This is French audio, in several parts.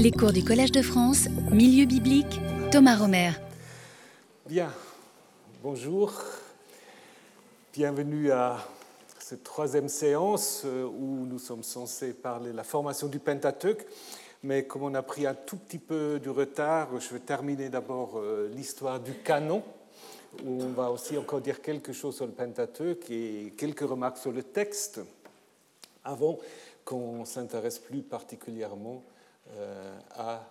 Les cours du Collège de France, Milieu biblique, Thomas Romer. Bien, bonjour. Bienvenue à cette troisième séance euh, où nous sommes censés parler de la formation du Pentateuque. Mais comme on a pris un tout petit peu du retard, je vais terminer d'abord euh, l'histoire du canon, où on va aussi encore dire quelque chose sur le Pentateuque et quelques remarques sur le texte, avant qu'on s'intéresse plus particulièrement à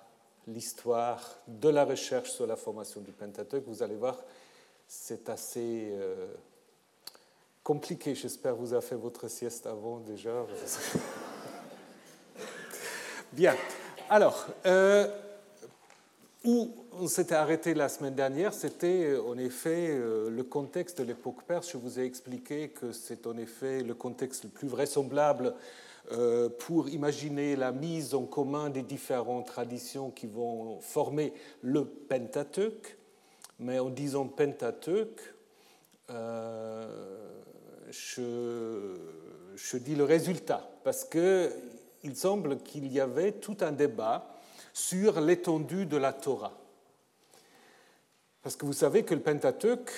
l'histoire de la recherche sur la formation du Pentateuque. Vous allez voir, c'est assez euh, compliqué. J'espère vous avez fait votre sieste avant déjà. Bien. Alors, euh, où on s'était arrêté la semaine dernière, c'était en effet le contexte de l'époque perse. Je vous ai expliqué que c'est en effet le contexte le plus vraisemblable euh, pour imaginer la mise en commun des différentes traditions qui vont former le Pentateuque. Mais en disant Pentateuque, euh, je, je, dis le résultat, parce qu'il semble qu'il y avait tout un débat sur l'étendue de la Torah. Parce que vous savez que le Pentateuque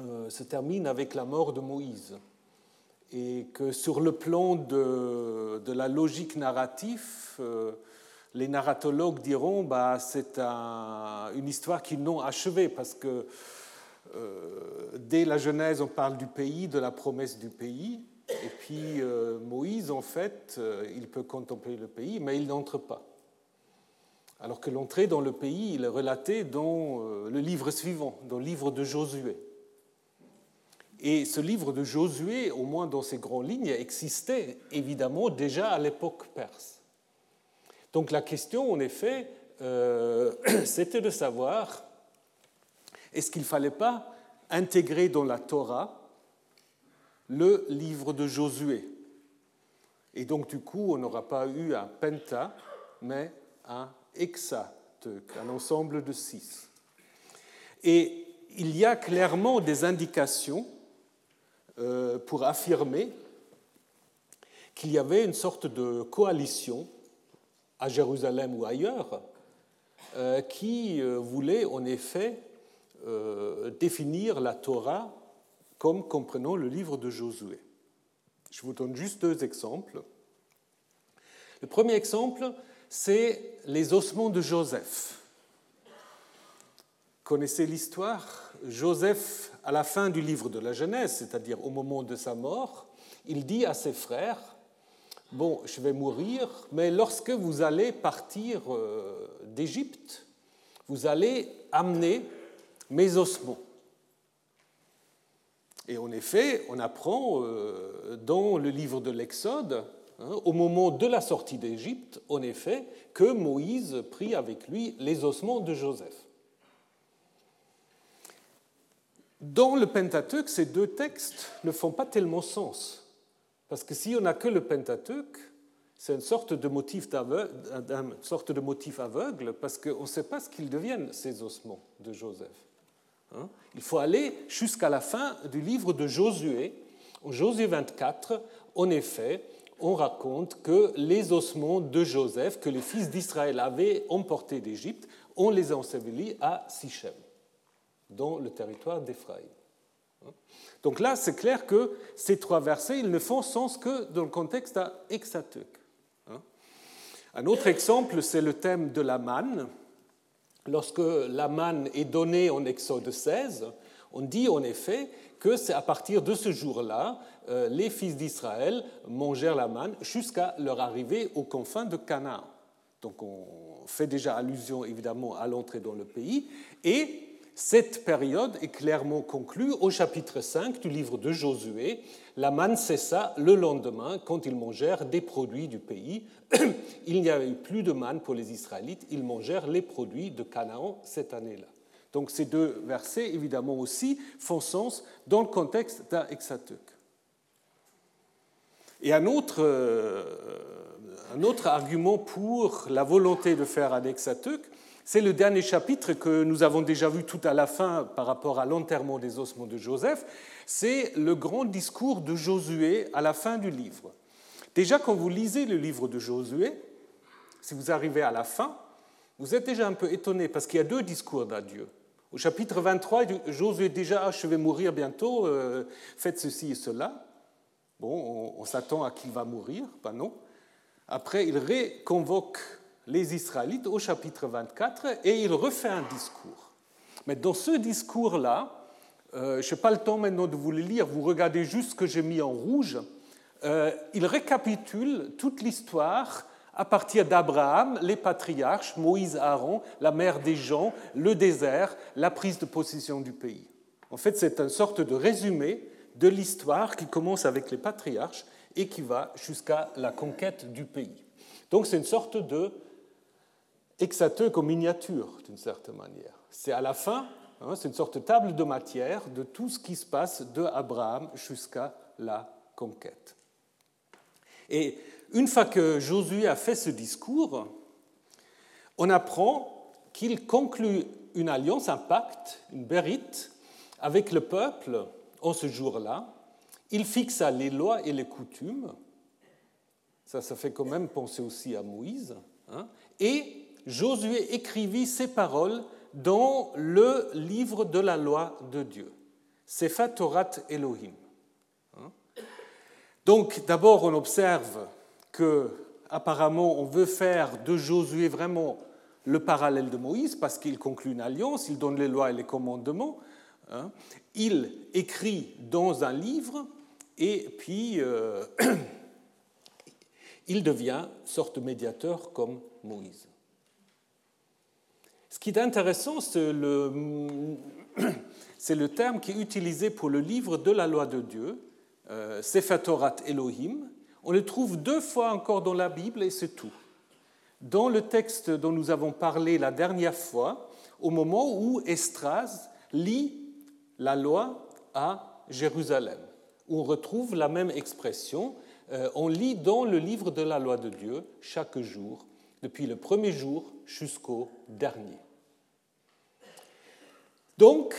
euh, se termine avec la mort de Moïse et que sur le plan de, la logique narrative, euh, les narratologues diront bah, c'est un, une histoire qu'ils n'ont achevée parce que euh, dès la Genèse, on parle du pays, de la promesse du pays, et puis euh, Moïse, en fait, il peut contempler le pays, mais il n'entre pas. Alors que l'entrée dans le pays, il est relaté dans le livre suivant, dans le livre de Josué. Et ce livre de Josué, au moins dans ses grandes lignes, existait évidemment déjà à l'époque perse. Donc la question, en effet, euh, c'était de savoir, est-ce qu'il ne fallait pas intégrer dans la Torah le livre de Josué? Et donc du coup, on n'aura pas eu un penta, mais un hexateuque, un ensemble de six. Et il y a clairement des indications euh, pour affirmer qu'il y avait une sorte de coalition à Jérusalem ou ailleurs euh, qui euh, voulait en effet définir la Torah comme comprenant le livre de Josué. Je vous donne juste deux exemples. Le premier exemple, c'est les ossements de Joseph connaissez l'histoire? Joseph, à la fin du livre de la Genèse, c'est-à-dire au moment de sa mort, il dit à ses frères, Bon, je vais mourir, mais lorsque vous allez partir euh, d'Égypte, vous allez amener mes ossements. Et en effet, on apprend euh, dans le livre de l'Exode, hein, au moment de la sortie d'Égypte, en effet, que Moïse prit avec lui les ossements de Joseph. Dans le Pentateuque, ces deux textes ne font pas tellement sens. Parce que si on n'a que le Pentateuque, c'est une sorte de motif, une sorte de motif aveugle, parce qu'on ne sait pas ce qu'ils deviennent, ces ossements de Joseph. Hein. Il faut aller jusqu'à la fin du livre de Josué. En Josué 24, en effet, on raconte que les ossements de Joseph que les fils d'Israël avaient emportés d'Égypte, on les a ensevelis à Sichem dans le territoire d'Éphraïm. Donc là, c'est clair que ces trois versets, ils ne font sens que dans le contexte à Un autre exemple, c'est le thème de la manne. Lorsque la manne est donnée en Exode 16, on dit en effet que c'est à partir de ce jour-là, euh, les fils d'Israël mangèrent la manne jusqu'à leur arrivée aux confins de Canaan. Donc on fait déjà allusion évidemment à l'entrée dans le pays. Et cette période est clairement conclue au chapitre 5 du livre de Josué. La manne cessa le lendemain quand ils mangèrent des produits du pays. Il n'y avait plus de manne pour les Israélites, ils mangèrent les produits de Canaan cette année-là. Donc ces deux versets, évidemment aussi, font sens dans le contexte d'un Hexateuque. Et un autre, euh, un autre argument pour la volonté de faire un Hexateuque, c'est le dernier chapitre que nous avons déjà vu tout à la fin par rapport à l'enterrement des ossements de Joseph. C'est le grand discours de Josué à la fin du livre. Déjà, quand vous lisez le livre de Josué, si vous arrivez à la fin, vous êtes déjà un peu étonné parce qu'il y a deux discours d'adieu. Au chapitre 23, Josué déjà ah, Je vais mourir bientôt, euh, faites ceci et cela. Bon, on, s'attend à qu'il va mourir, pas non. Après, il réconvoque les Israélites au chapitre 24 et il refait un discours. Mais dans ce discours-là, euh, je n'ai pas le temps maintenant de vous le lire, vous regardez juste ce que j'ai mis en rouge. Euh, il récapitule toute l'histoire à partir d'Abraham, les patriarches, Moïse, Aaron, la mère des gens, le désert, la prise de possession du pays. En fait, c'est une sorte de résumé de l'histoire qui commence avec les patriarches et qui va jusqu'à la conquête du pays. Donc c'est une sorte de exateuque en miniature, d'une certaine manière. C'est à la fin, hein, c'est une sorte de table de matière de tout ce qui se passe de Abraham jusqu'à la conquête. Et une fois que Josué a fait ce discours, on apprend qu'il conclut une alliance, un pacte, une bérite avec le peuple en ce jour-là. Il fixa les lois et les coutumes. Ça, ça fait quand même penser aussi à Moïse. Hein. et Josué écrivit ces paroles dans le livre de la loi de Dieu, Sefer Torah Elohim. Hein? Donc d'abord on observe que apparemment on veut faire de Josué vraiment le parallèle de Moïse parce qu'il conclut une alliance, il donne les lois et les commandements, hein. il écrit dans un livre et puis euh, il devient sorte de médiateur comme Moïse. Ce qui est intéressant, c'est le, terme qui est utilisé pour le livre de la loi de Dieu, euh, Sefer Torah Elohim, on le trouve deux fois encore dans la Bible et c'est tout. Dans le texte dont nous avons parlé la dernière fois, au moment où Estras lit la loi à Jérusalem, on retrouve la même expression. Euh, on lit dans le livre de la loi de Dieu chaque jour, depuis le premier jour jusqu'au dernier. Donc,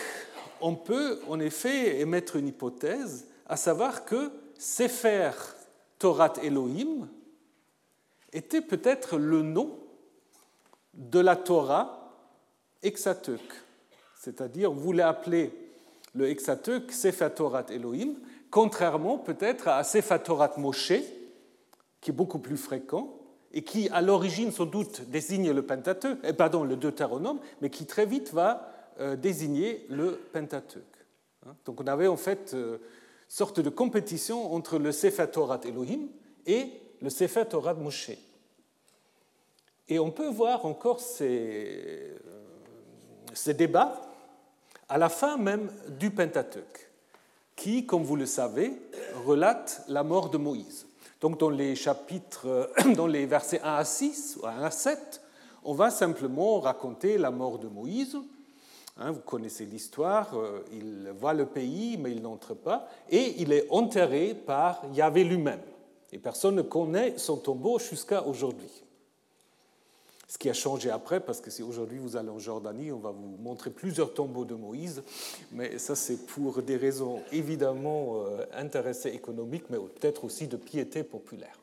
on peut en effet émettre une hypothèse, à savoir que Sefer Torah Elohim était peut-être le nom de la Torah Exateuk. C'est-à-dire, vous l'appeler le Exateuk Sefer Torah Elohim, contrairement peut-être à Sefer Torah Moshe, qui est beaucoup plus fréquent et qui, à l'origine, sans doute, désigne le Pentateuque, eh, pardon, le Deutéronome, mais qui très vite va euh, désigner le Pentateuque. Hein. Donc on avait en fait euh, sorte de compétition entre le Sefer Torah Elohim et le Sefer Torah Moshe. Et on peut voir encore ces, euh, ces débats à la fin même du Pentateuque, qui, comme vous le savez, relate la mort de Moïse. Donc dans les chapitres, dans les versets 1 à 6 ou 1 à 7, on va simplement raconter la mort de Moïse, Hein, vous connaissez l'histoire, euh, il voit le pays, mais il n'entre pas, et il est enterré par Yahvé lui-même. Et personne ne connaît son tombeau jusqu'à aujourd'hui. Ce qui a changé après, parce que si aujourd'hui vous allez en Jordanie, on va vous montrer plusieurs tombeaux de Moïse, mais ça c'est pour des raisons évidemment euh, intéressées économiques, mais peut-être aussi de piété populaire.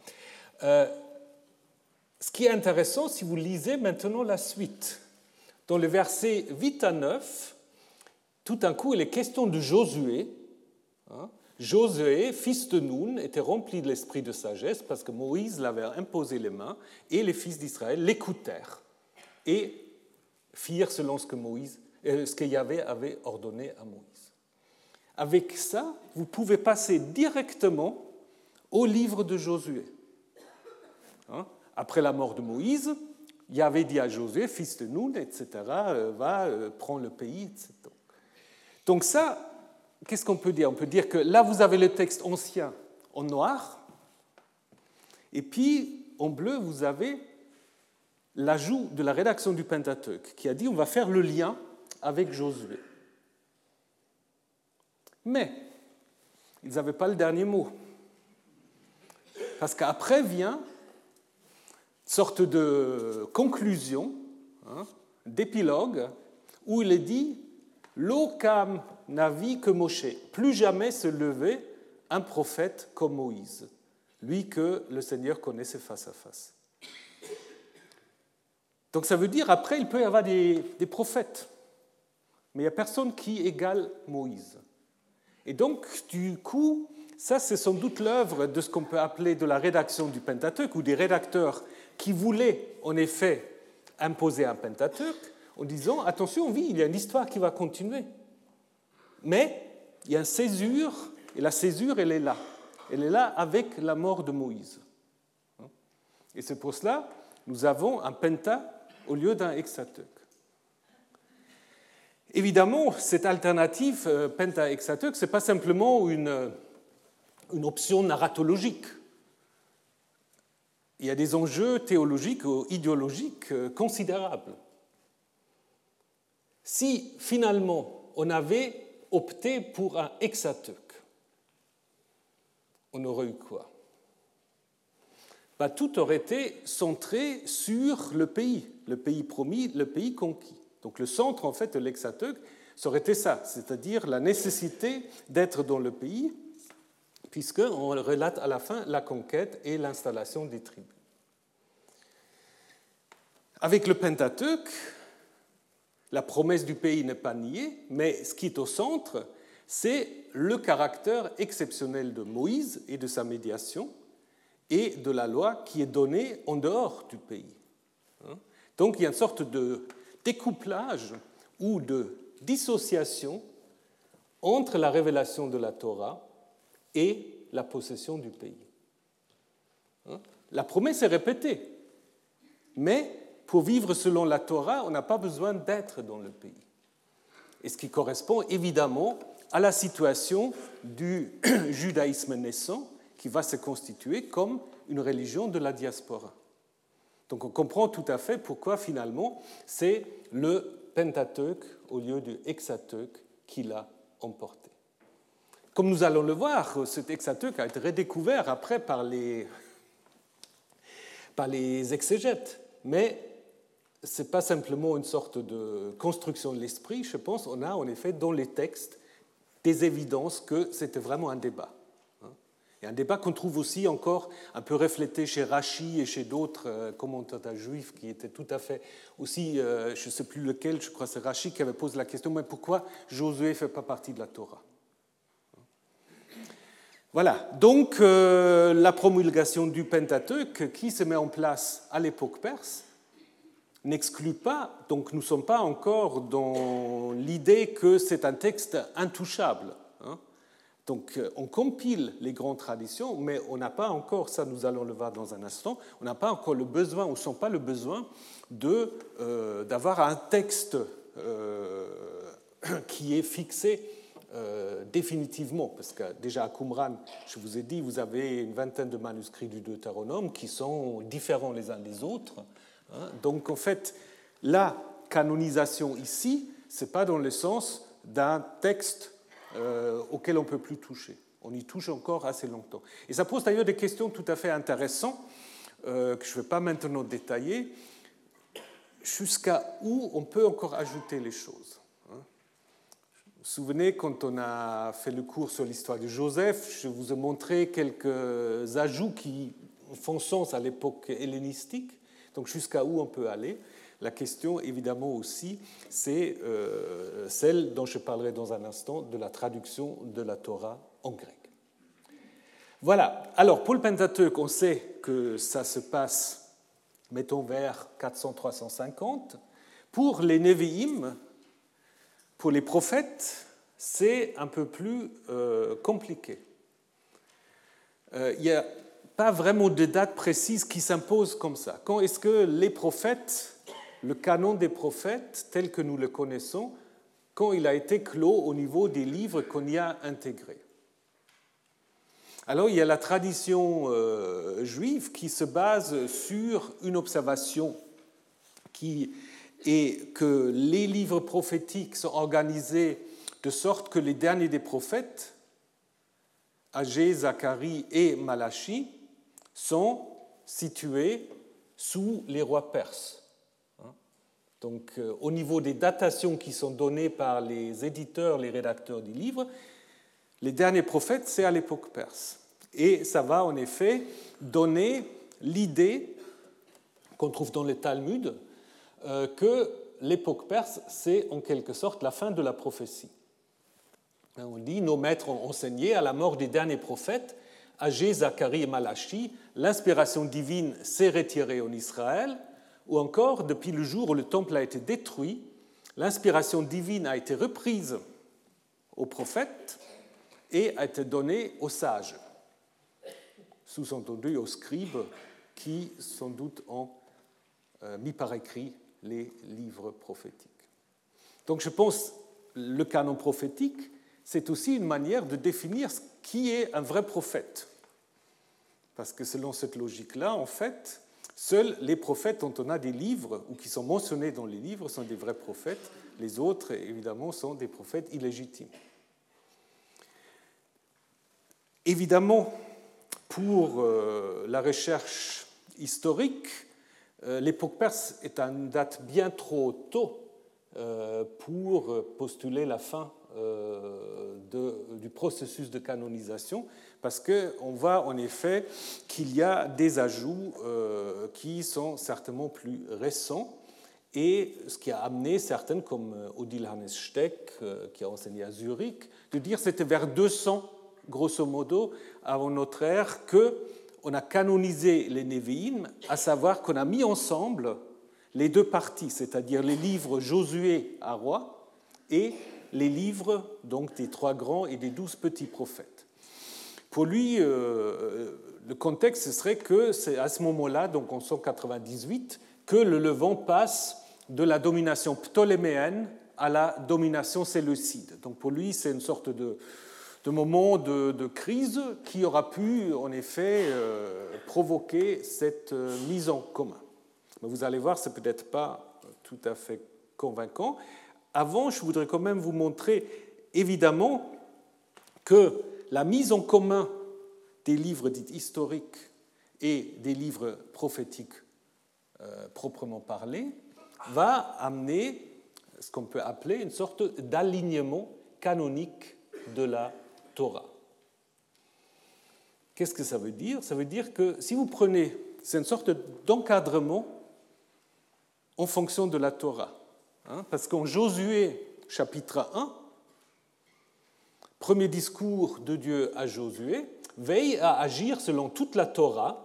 Euh, ce qui est intéressant, si vous lisez maintenant la suite, dans le verset 8 à 9, tout d'un coup, il est question de Josué. Hein. Josué, fils de Nun, était rempli de l'esprit de sagesse parce que Moïse l'avait imposé les mains et les fils d'Israël l'écoutèrent et firent selon ce que, Moïse, euh, ce que Yahvé avait ordonné à Moïse. Avec ça, vous pouvez passer directement au livre de Josué. Hein? Après la mort de Moïse, avait dit à Josué, fils de Nun, etc., euh, va euh, prendre le pays, etc. Donc ça, qu'est-ce qu'on peut dire? On peut dire que là, vous avez le texte ancien en noir, et puis en bleu, vous avez l'ajout de la rédaction du Pentateuque, qui a dit on va faire le lien avec Josué. Mais ils n'avaient pas le dernier mot. Parce qu'après vient sorte de conclusion, hein, d'épilogue, où il est dit L'Okam n'a vu que Moshe, plus jamais se lever un prophète comme Moïse, lui que le Seigneur connaissait face à face. Donc ça veut dire, après, il peut y avoir des, prophètes, mais il n'y a personne qui égale Moïse. Et donc, du coup, ça, c'est sans doute l'œuvre de ce qu'on peut appeler de la rédaction du Pentateuque, ou des rédacteurs qui voulaient, en effet, imposer un Pentateuque, en disant, attention, oui, il y a une histoire qui va continuer. Mais il y a une césure, et la césure, elle est là. Elle est là avec la mort de Moïse. Et c'est pour cela nous avons un penta au lieu d'un hexateuque. Évidemment, cette alternative euh, penta-hexateuque, ce n'est pas simplement une, une option narratologique. Il y a des enjeux théologiques ou idéologiques euh, considérables. Si finalement on avait opté pour un hexateuque, on aurait eu quoi? Bah, Tout aurait été centré sur le pays, le pays promis, le pays conquis. Donc le centre en fait de l'hexateuque, ça aurait été ça, c'est-à-dire la nécessité d'être dans le pays puisqu'on relate à la fin la conquête et l'installation des tribus. Avec le Pentateuque, la promesse du pays n'est pas niée, mais ce qui est au centre, c'est le caractère exceptionnel de Moïse et de sa médiation et de la loi qui est donnée en dehors du pays. Hein? Donc il y a une sorte de découplage ou de dissociation entre la révélation de la Torah et la possession du pays. Hein? La promesse est répétée, mais pour vivre selon la Torah, on n'a pas besoin d'être dans le pays. Et ce qui correspond évidemment à la situation du judaïsme naissant qui va se constituer comme une religion de la diaspora. Donc on comprend tout à fait pourquoi finalement c'est le Pentateuque au lieu du Hexateuque qui l'a emporté. Comme nous allons le voir, cet hexateuque a été redécouvert après par les, par les exégètes. Mais ce n'est pas simplement une sorte de construction de l'esprit, je pense. On a en effet dans les textes des évidences que c'était vraiment un débat. Hein. Et un débat qu'on trouve aussi encore un peu reflété chez Rachi et chez d'autres euh, commentateurs juifs qui étaient tout à fait aussi, euh, je ne sais plus lequel, je crois que c'est Rachi qui avait posé la question, mais pourquoi Josué ne fait pas partie de la Torah voilà, donc euh, la promulgation du Pentateuque qui se met en place à l'époque perse n'exclut pas, donc nous ne sommes pas encore dans l'idée que c'est un texte intouchable. Hein. Donc euh, on compile les grandes traditions, mais on n'a pas encore, ça nous allons le voir dans un instant, on n'a pas encore le besoin, ou sent pas le besoin euh, d'avoir un texte qui est fixé euh, définitivement, parce que déjà à Qumran, je vous ai dit, vous avez une vingtaine de manuscrits du Deutéronome qui sont différents les uns des autres. Hein? Donc en fait, la canonisation ici, ce n'est pas dans le sens d'un texte euh, auquel on ne peut plus toucher. On y touche encore assez longtemps. Et ça pose d'ailleurs des questions tout à fait intéressantes euh, que je ne vais pas maintenant détailler. Jusqu'à où on peut encore ajouter les choses vous vous souvenez, quand on a fait le cours sur l'histoire de Joseph, je vous ai montré quelques ajouts qui font sens à l'époque hellénistique, donc jusqu'à où on peut aller? La question, évidemment aussi, c'est euh, celle dont je parlerai dans un instant, de la traduction de la Torah en grec. Voilà. Alors, pour le Pentateuque, on sait que ça se passe, mettons, vers 400-350. Pour les Nevi'im, pour les prophètes, c'est un peu plus euh, compliqué. Euh, il n'y a pas vraiment de date précise qui s'impose comme ça. Quand est-ce que les prophètes, le canon des prophètes tel que nous le connaissons, quand il a été clos au niveau des livres qu'on y a intégrés? Alors il y a la tradition euh, juive qui se base sur une observation qui et que les livres prophétiques sont organisés de sorte que les derniers des prophètes, Agé, Zacharie et Malachi, sont situés sous les rois perses. Hein. Donc, euh, au niveau des datations qui sont données par les éditeurs, les rédacteurs du livre, les derniers prophètes, c'est à l'époque perse. Et ça va en effet donner l'idée qu'on trouve dans le Talmud que l'époque perse, c'est en quelque sorte la fin de la prophétie. On dit, nos maîtres ont enseigné à la mort des derniers prophètes, Agé, Zacharie et Malachi, l'inspiration divine s'est retirée en Israël, ou encore, depuis le jour où le temple a été détruit, l'inspiration divine a été reprise aux prophètes et a été donnée aux sages, sous-entendu aux scribes qui, sans doute, ont euh, mis par écrit les livres prophétiques. Donc je pense le canon prophétique, c'est aussi une manière de définir qui est un vrai prophète. Parce que selon cette logique-là, en fait, seuls les prophètes dont on a des livres ou qui sont mentionnés dans les livres sont des vrais prophètes. Les autres, évidemment, sont des prophètes illégitimes. Évidemment, pour euh, la recherche historique, euh, l'époque perse est une date bien trop tôt euh, pour postuler la fin du processus de canonisation, parce qu'on voit en effet qu'il y a des ajouts qui sont certainement plus récents, et ce qui a amené certaines, comme Odile Hannes Steck, qui a enseigné à Zurich, de dire que c'était vers 200 grosso modo, avant notre ère, qu'on a canonisé les Névéim, à savoir qu'on a mis ensemble les deux parties, c'est-à-dire les livres Josué à roi et les livres donc des trois grands et des douze petits prophètes. Pour lui, euh, le contexte serait que c'est à ce moment-là, donc en 198, que le Levant passe de la domination ptoléméenne à la domination séleucide. Donc pour lui, c'est une sorte de, moments de, crise qui aura pu en effet euh, provoquer cette euh, mise en commun. Mais vous allez voir, ce n'est peut-être pas tout à fait convaincant. Avant, je voudrais quand même vous montrer évidemment que la mise en commun des livres dits historiques et des livres prophétiques euh, proprement parlés va amener ce qu'on peut appeler une sorte d'alignement canonique de la Torah. Qu'est-ce que ça veut dire? Ça veut dire que si vous prenez, c'est une sorte d'encadrement en fonction de la Torah. Hein, parce qu'en Josué chapitre 1, premier discours de Dieu à Josué, veille à agir selon toute la Torah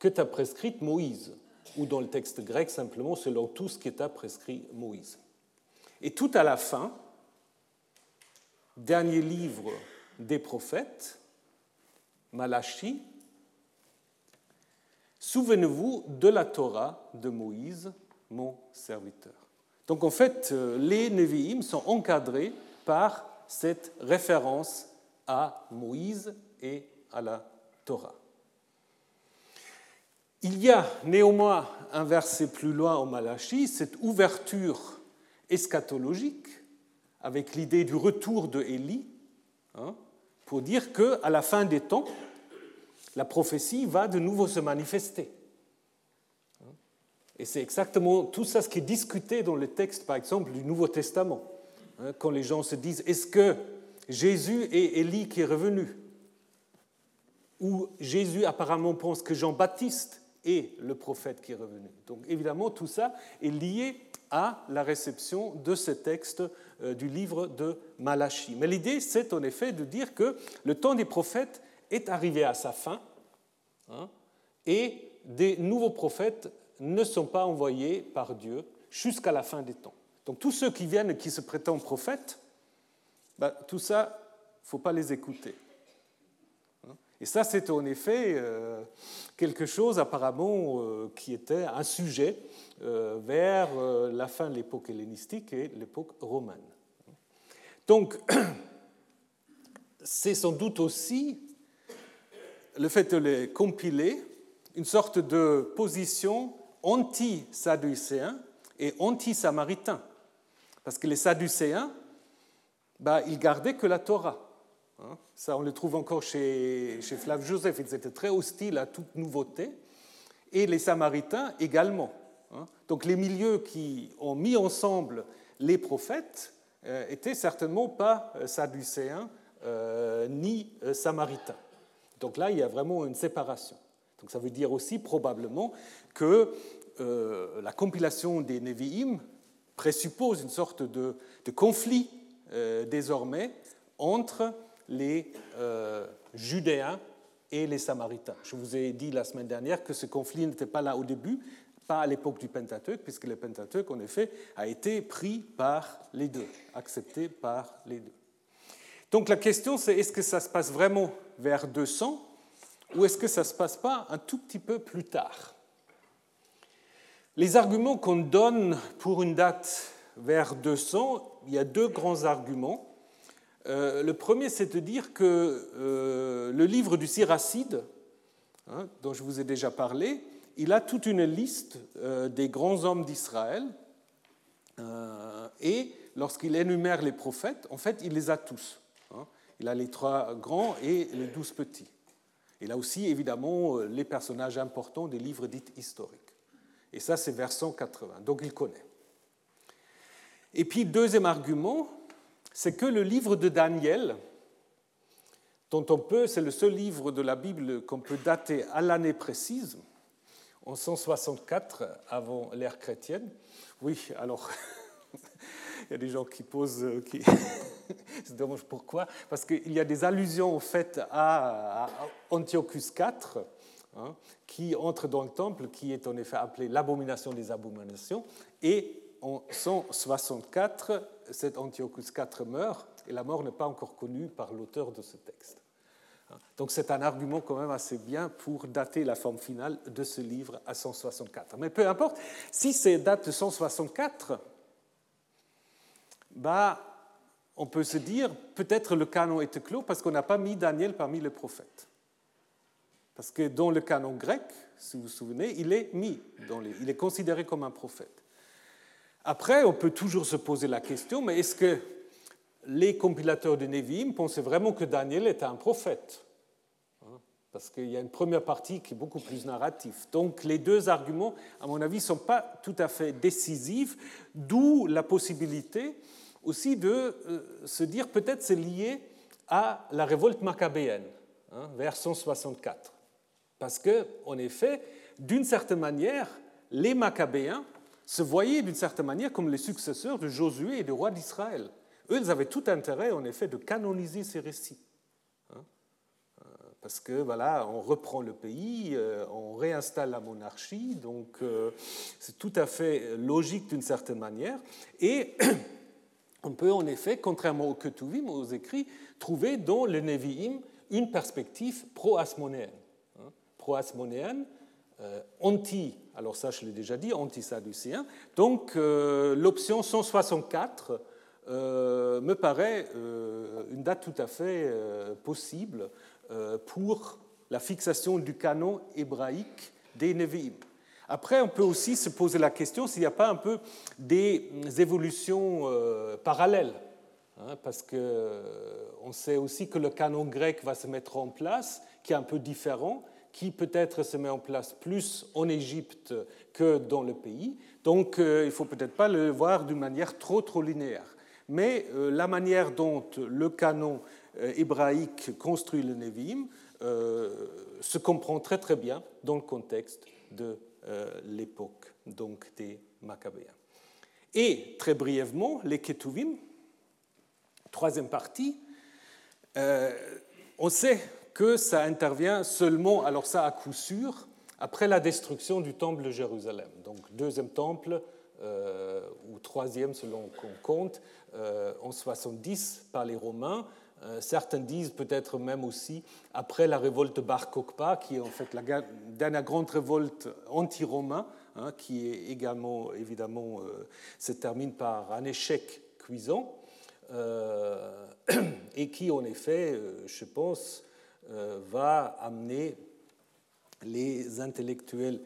que t'a prescrite Moïse, ou dans le texte grec simplement selon tout ce qui t'a prescrit Moïse. Et tout à la fin, dernier livre des prophètes, Malachi, Souvenez-vous de la Torah de Moïse, mon serviteur. Donc en fait, euh, les Nevi'im sont encadrés par cette référence à Moïse et à la Torah. Il y a néanmoins un verset plus loin au Malachi, cette ouverture eschatologique avec l'idée du retour de Élie, hein, pour dire qu'à la fin des temps, la prophétie va de nouveau se manifester. Et c'est exactement tout ça ce qui est discuté dans le texte, par exemple, du Nouveau Testament. Hein, quand les gens se disent, est-ce que Jésus est Élie qui est revenu Ou Jésus apparemment pense que Jean-Baptiste est le prophète qui est revenu. Donc évidemment, tout ça est lié à la réception de ce texte euh, du livre de Malachie. Mais l'idée, c'est en effet de dire que le temps des prophètes est arrivé à sa fin hein, et des nouveaux prophètes ne sont pas envoyés par Dieu jusqu'à la fin des temps. Donc tous ceux qui viennent et qui se prétendent prophètes, ben, tout ça, il ne faut pas les écouter. Hein? Et ça, c'est en effet euh, quelque chose apparemment euh, qui était un sujet vers la fin de l'époque hellénistique et l'époque romaine. Donc, c'est sans doute aussi le fait de les compiler, une sorte de position anti-sadducéen et anti-samaritain. Parce que les sadducéens, bah, ils gardaient que la Torah. Hein. Ça, on le trouve encore chez, chez Flav Joseph. Ils étaient très hostiles à toute nouveauté. Et les samaritains également. Hein. Donc les milieux qui ont mis ensemble les prophètes euh, étaient certainement pas euh, sadducéens euh, ni samaritains. Donc là, il y a vraiment une séparation. Donc ça veut dire aussi probablement que la compilation des Nevi'im présuppose une sorte de, conflit désormais entre les Judéens et les Samaritains. Je vous ai dit la semaine dernière que ce conflit n'était pas là au début, pas à l'époque du Pentateuque, puisque le Pentateuque, en effet, a été pris par les deux, accepté par les deux. Donc la question, c'est est-ce que ça se passe vraiment vers 200 ou est-ce que ça ne se passe pas un tout petit peu plus tard? Les arguments qu'on donne pour une date vers 200, il y a deux grands arguments. Euh, le premier, c'est de dire que euh, le livre du Siracide, hein, dont je vous ai déjà parlé, il a toute une liste euh, des grands hommes d'Israël, et lorsqu'il énumère les prophètes, en fait, il les a tous. Hein. Il a les trois grands et les douze petits. Il a aussi, évidemment, les personnages importants des livres dits historiques. Et ça, c'est vers 180, donc il connaît. Et puis, deuxième argument, c'est que le livre de Daniel, dont on peut, c'est le seul livre de la Bible qu'on peut dater à l'année précise, en 164 avant l'ère chrétienne. Oui, alors, il y a des gens qui posent, qui... c'est dommage pourquoi, parce qu'il y a des allusions au fait à, Antiochus IV, hein, qui entre dans le temple, qui est en effet appelé l'abomination des abominations, et en 164, cet Antiochus IV meurt et la mort n'est pas encore connue par l'auteur de ce texte. Donc c'est un argument quand même assez bien pour dater la forme finale de ce livre à 164. Mais peu importe, si c'est date de 164, bah, on peut se dire peut-être le canon était clos parce qu'on n'a pas mis Daniel parmi les prophètes. Parce que dans le canon grec, si vous vous souvenez, il est mis, dans il est considéré comme un prophète. Après, on peut toujours se poser la question, mais est-ce que les compilateurs de Nevi'im pensaient vraiment que Daniel était un prophète? Hein? Parce qu'il y a une première partie qui est beaucoup plus narrative. Donc les deux arguments, à mon avis, ne sont pas tout à fait décisifs, d'où la possibilité aussi de euh, se dire peut-être c'est lié à la révolte maccabéenne, hein, vers 164. Parce que, en effet, d'une certaine manière, les maccabéens se voyaient d'une certaine manière comme les successeurs de Josué et du roi d'Israël. Eux, ils avaient tout intérêt, en effet, de canoniser ces récits. Hein. Euh, parce que, voilà, on reprend le pays, euh, on réinstalle la monarchie, donc c'est tout à fait logique d'une certaine manière. Et on peut, en effet, contrairement au Ketuvim, aux écrits, trouver dans le Nevi'im une perspective pro-asmonéenne. Hein. Pro-asmonéenne, anti alors ça je l'ai déjà dit, anti-sadducéen. Donc euh, l'option 164 euh, me paraît euh, une date tout à fait possible pour la fixation du canon hébraïque des Nevi'im. Après, on peut aussi se poser la question s'il n'y a pas un peu des évolutions parallèles. Hein, parce qu'on sait aussi que le canon grec va se mettre en place, qui est un peu différent, qui peut-être se met en place plus en Égypte que dans le pays. Donc euh, il ne faut peut-être pas le voir d'une manière trop, trop linéaire. Mais euh, la manière dont le canon euh, hébraïque construit le Nevi'im se comprend très très bien dans le contexte de l'époque donc des Maccabéens. Et très brièvement, les Ketuvim, troisième partie, on sait que ça intervient seulement, alors ça à coup sûr, après la destruction du temple de Jérusalem. Donc deuxième temple, euh, ou troisième selon qu'on compte, euh, en 70 par les Romains. Euh, certains disent peut-être même aussi après la révolte Bar Kokhba, qui est en fait la dernière grande révolte anti-romain, hein, qui est également, évidemment, se termine par un échec cuisant, et qui, en effet, je pense, euh, va amener les intellectuels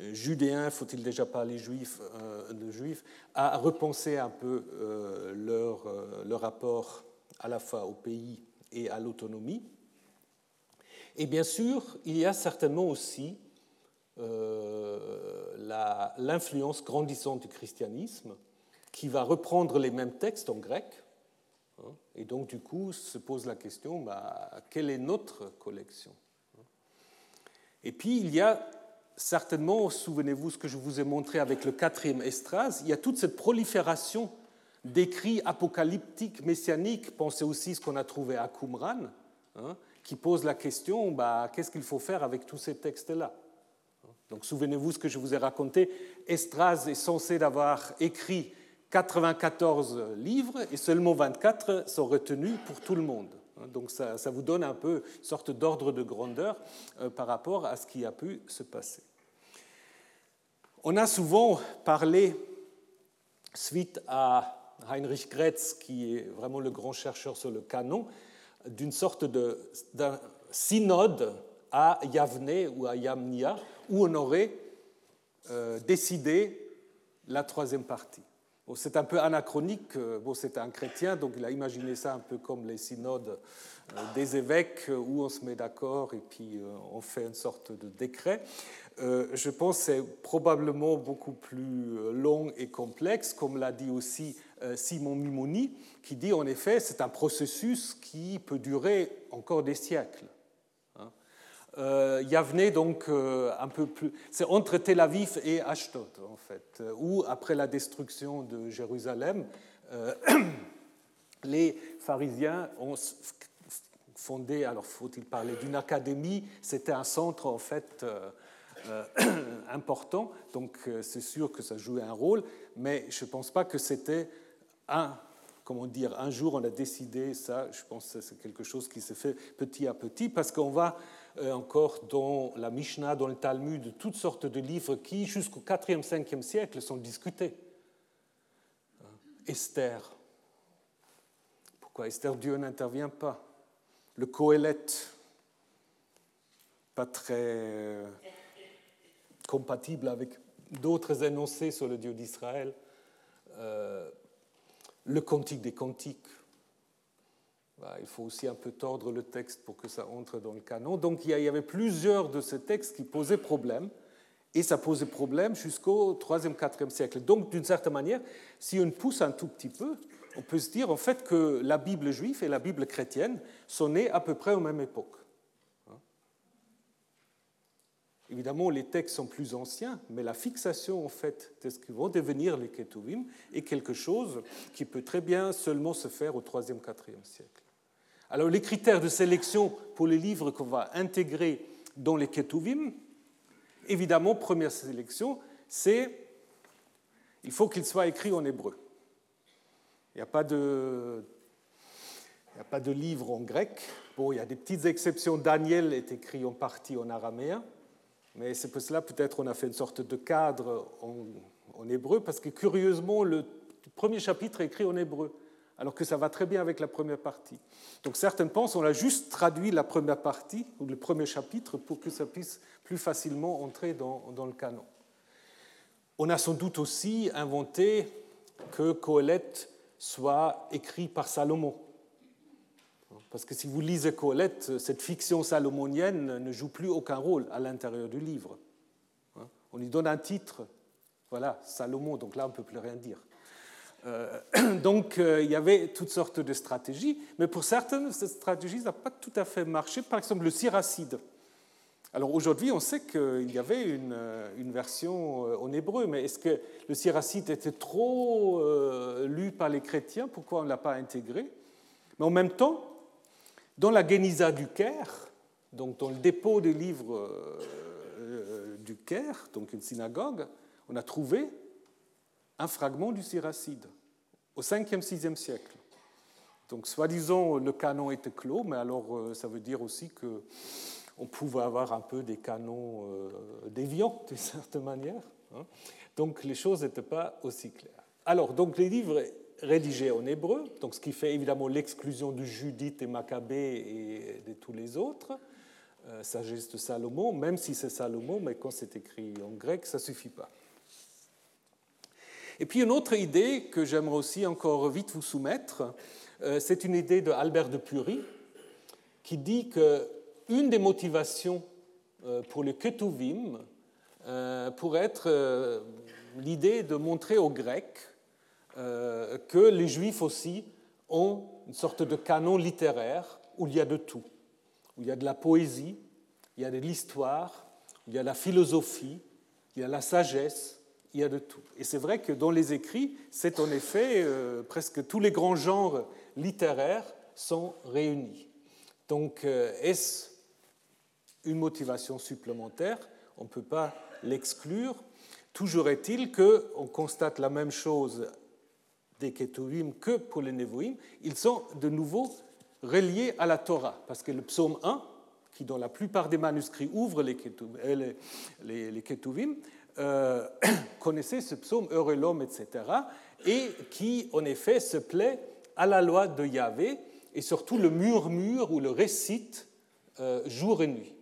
euh, judéens, faut-il déjà parler juifs, euh, de juifs, à repenser un peu leur, leur, rapport à la fois au pays et à l'autonomie. Et bien sûr, il y a certainement aussi l'influence grandissante du christianisme qui va reprendre les mêmes textes en grec, Hein. Et donc, du coup, se pose la question, bah, quelle est notre collection Et puis, il y a certainement, souvenez-vous ce que je vous ai montré avec le quatrième estrase, il y a toute cette prolifération d'écrits apocalyptiques, messianiques. Pensez aussi ce qu'on a trouvé à Qumran, hein, qui pose la question bah, qu'est-ce qu'il faut faire avec tous ces textes-là? Donc, souvenez-vous ce que je vous ai raconté. Esdras est censé d'avoir écrit 94 livres et seulement 24 sont retenus pour tout le monde. Donc ça, ça vous donne un peu une sorte d'ordre de grandeur euh, par rapport à ce qui a pu se passer. On a souvent parlé, suite à Heinrich Gretz, qui est vraiment le grand chercheur sur le canon, d'une sorte d'un synode à Yavne ou à Yamnia, où on aurait euh, décidé la troisième partie. C'est un peu anachronique, euh, bon, c'est un chrétien, donc il a imaginé ça un peu comme les synodes euh, des évêques, où on se met d'accord et puis on fait une sorte de décret. je pense que c'est probablement beaucoup plus long et complexe, comme l'a dit aussi euh, Simon Mimoni, qui dit en effet c'est un processus qui peut durer encore des siècles. Euh, Yavne, donc, euh, un peu plus. C'est entre Tel Aviv et Ashdod, en fait, où, après la destruction de Jérusalem, les pharisiens ont fondé, alors faut-il parler d'une académie, c'était un centre, en fait, important, donc c'est sûr que ça jouait un rôle, mais je ne pense pas que c'était un, comment dire, un jour on a décidé ça, je pense que c'est quelque chose qui se fait petit à petit, parce qu'on va euh, encore dans la Mishnah, dans le Talmud, toutes sortes de livres qui, jusqu'au 4e, 5e siècle, sont discutés. Euh, Esther. Pourquoi Esther, Dieu n'intervient pas? Le Coëlet, pas très euh, compatible avec d'autres énoncés sur le Dieu d'Israël le cantique des cantiques. Il faut aussi un peu tordre le texte pour que ça entre dans le canon. Donc il y avait plusieurs de ces textes qui posaient problème, et ça posait problème jusqu'au 3e, 4e siècle. Donc d'une certaine manière, si on pousse un tout petit peu, on peut se dire en fait que la Bible juive et la Bible chrétienne sont nées à peu près aux même époque. Évidemment, les textes sont plus anciens, mais la fixation en fait de ce qui vont devenir les Ketuvim est quelque chose qui peut très bien seulement se faire au 3e, 4e siècle. Alors, les critères de sélection pour les livres qu'on va intégrer dans les Ketuvim, évidemment, première sélection, c'est il faut qu'il soit écrit en hébreu. Il n'y a pas de il a pas de livre en grec. Bon, il y a des petites exceptions. Daniel est écrit en partie en araméen. Mais c'est pour cela peut-être on a fait une sorte de cadre en, hébreu, parce que curieusement, le premier chapitre est écrit en hébreu, alors que ça va très bien avec la première partie. Donc certaines pensent on a juste traduit la première partie, ou le premier chapitre, pour que ça puisse plus facilement entrer dans, le canon. On a sans doute aussi inventé que Coëlette soit écrit par Salomon. Parce que si vous lisez Colette, cette fiction salomonienne ne joue plus aucun rôle à l'intérieur du livre. On lui donne un titre, voilà, Salomon, donc là on ne peut plus rien dire. Euh, donc euh, il y avait toutes sortes de stratégies, mais pour certaines, ces stratégies n'ont pas tout à fait marché. Par exemple, le siracide. Alors aujourd'hui, on sait qu'il y avait une, une, version euh, en hébreu, mais est-ce que le siracide était trop lu par les chrétiens? Pourquoi on ne l'a pas intégré? Mais en même temps, dans la Geniza du Caire, donc dans le dépôt des livres euh, euh, du Caire, donc une synagogue, on a trouvé un fragment du Siracide au 5e, 6e siècle. Donc, soi-disant, le canon était clos, mais alors euh, ça veut dire aussi qu'on pouvait avoir un peu des canons déviants, d'une certaine manière. Hein. Donc, les choses n'étaient pas aussi claires. Alors, donc, les livres rédigé en hébreu, donc ce qui fait évidemment l'exclusion de Judith et Maccabée et de tous les autres, euh, sagesse de Salomon, même si c'est Salomon, mais quand c'est écrit en grec, ça suffit pas. Et puis une autre idée que j'aimerais aussi encore vite vous soumettre, euh, c'est une idée de Albert de Pury, qui dit que une des motivations euh, pour le Ketuvim pourrait être l'idée de montrer aux Grecs euh, que les Juifs aussi ont une sorte de canon littéraire où il y a de tout, où il y a de la poésie, il y a de l'histoire, il y a la philosophie, il y a la sagesse, il y a de tout. Et c'est vrai que dans les écrits, c'est en effet euh, presque tous les grands genres littéraires sont réunis. Donc, euh, est-ce une motivation supplémentaire? On ne peut pas l'exclure. Toujours est-il qu'on constate la même chose des Ketuvim que pour les Nevoïm. Ils sont de nouveau reliés à la Torah, parce que le psaume 1, qui dans la plupart des manuscrits ouvre les Ketuvim, euh, les, les Ketuvim euh, connaissait ce psaume, heureux l'homme, etc., et qui en effet se plaît à la loi de Yahvé, et surtout le murmure ou le récite euh, jour et nuit.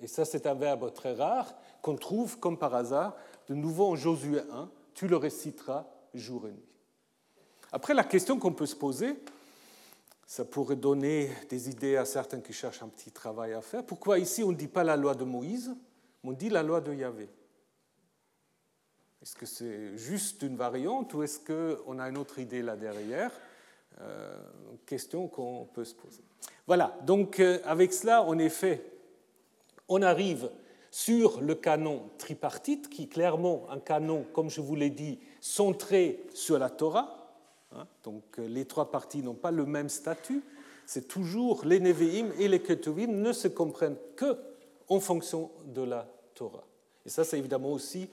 Et ça, c'est un verbe très rare qu'on trouve comme par hasard de nouveau en Josué 1, tu le réciteras jour et nuit. Après, la question qu'on peut se poser, ça pourrait donner des idées à certains qui cherchent un petit travail à faire. Pourquoi ici on ne dit pas la loi de Moïse, on dit la loi de Yahvé? Est-ce que c'est juste une variante ou est-ce qu'on a une autre idée là derrière? Euh, Question qu'on peut se poser. Voilà, donc euh, avec cela, en effet, on arrive sur le canon tripartite, qui est clairement un canon, comme je vous l'ai dit, centré sur la Torah. Hein, donc euh, les trois parties n'ont pas le même statut. C'est toujours les Nevi'im et les Ketuvim ne se comprennent que en fonction de la Torah. Et ça, c'est évidemment aussi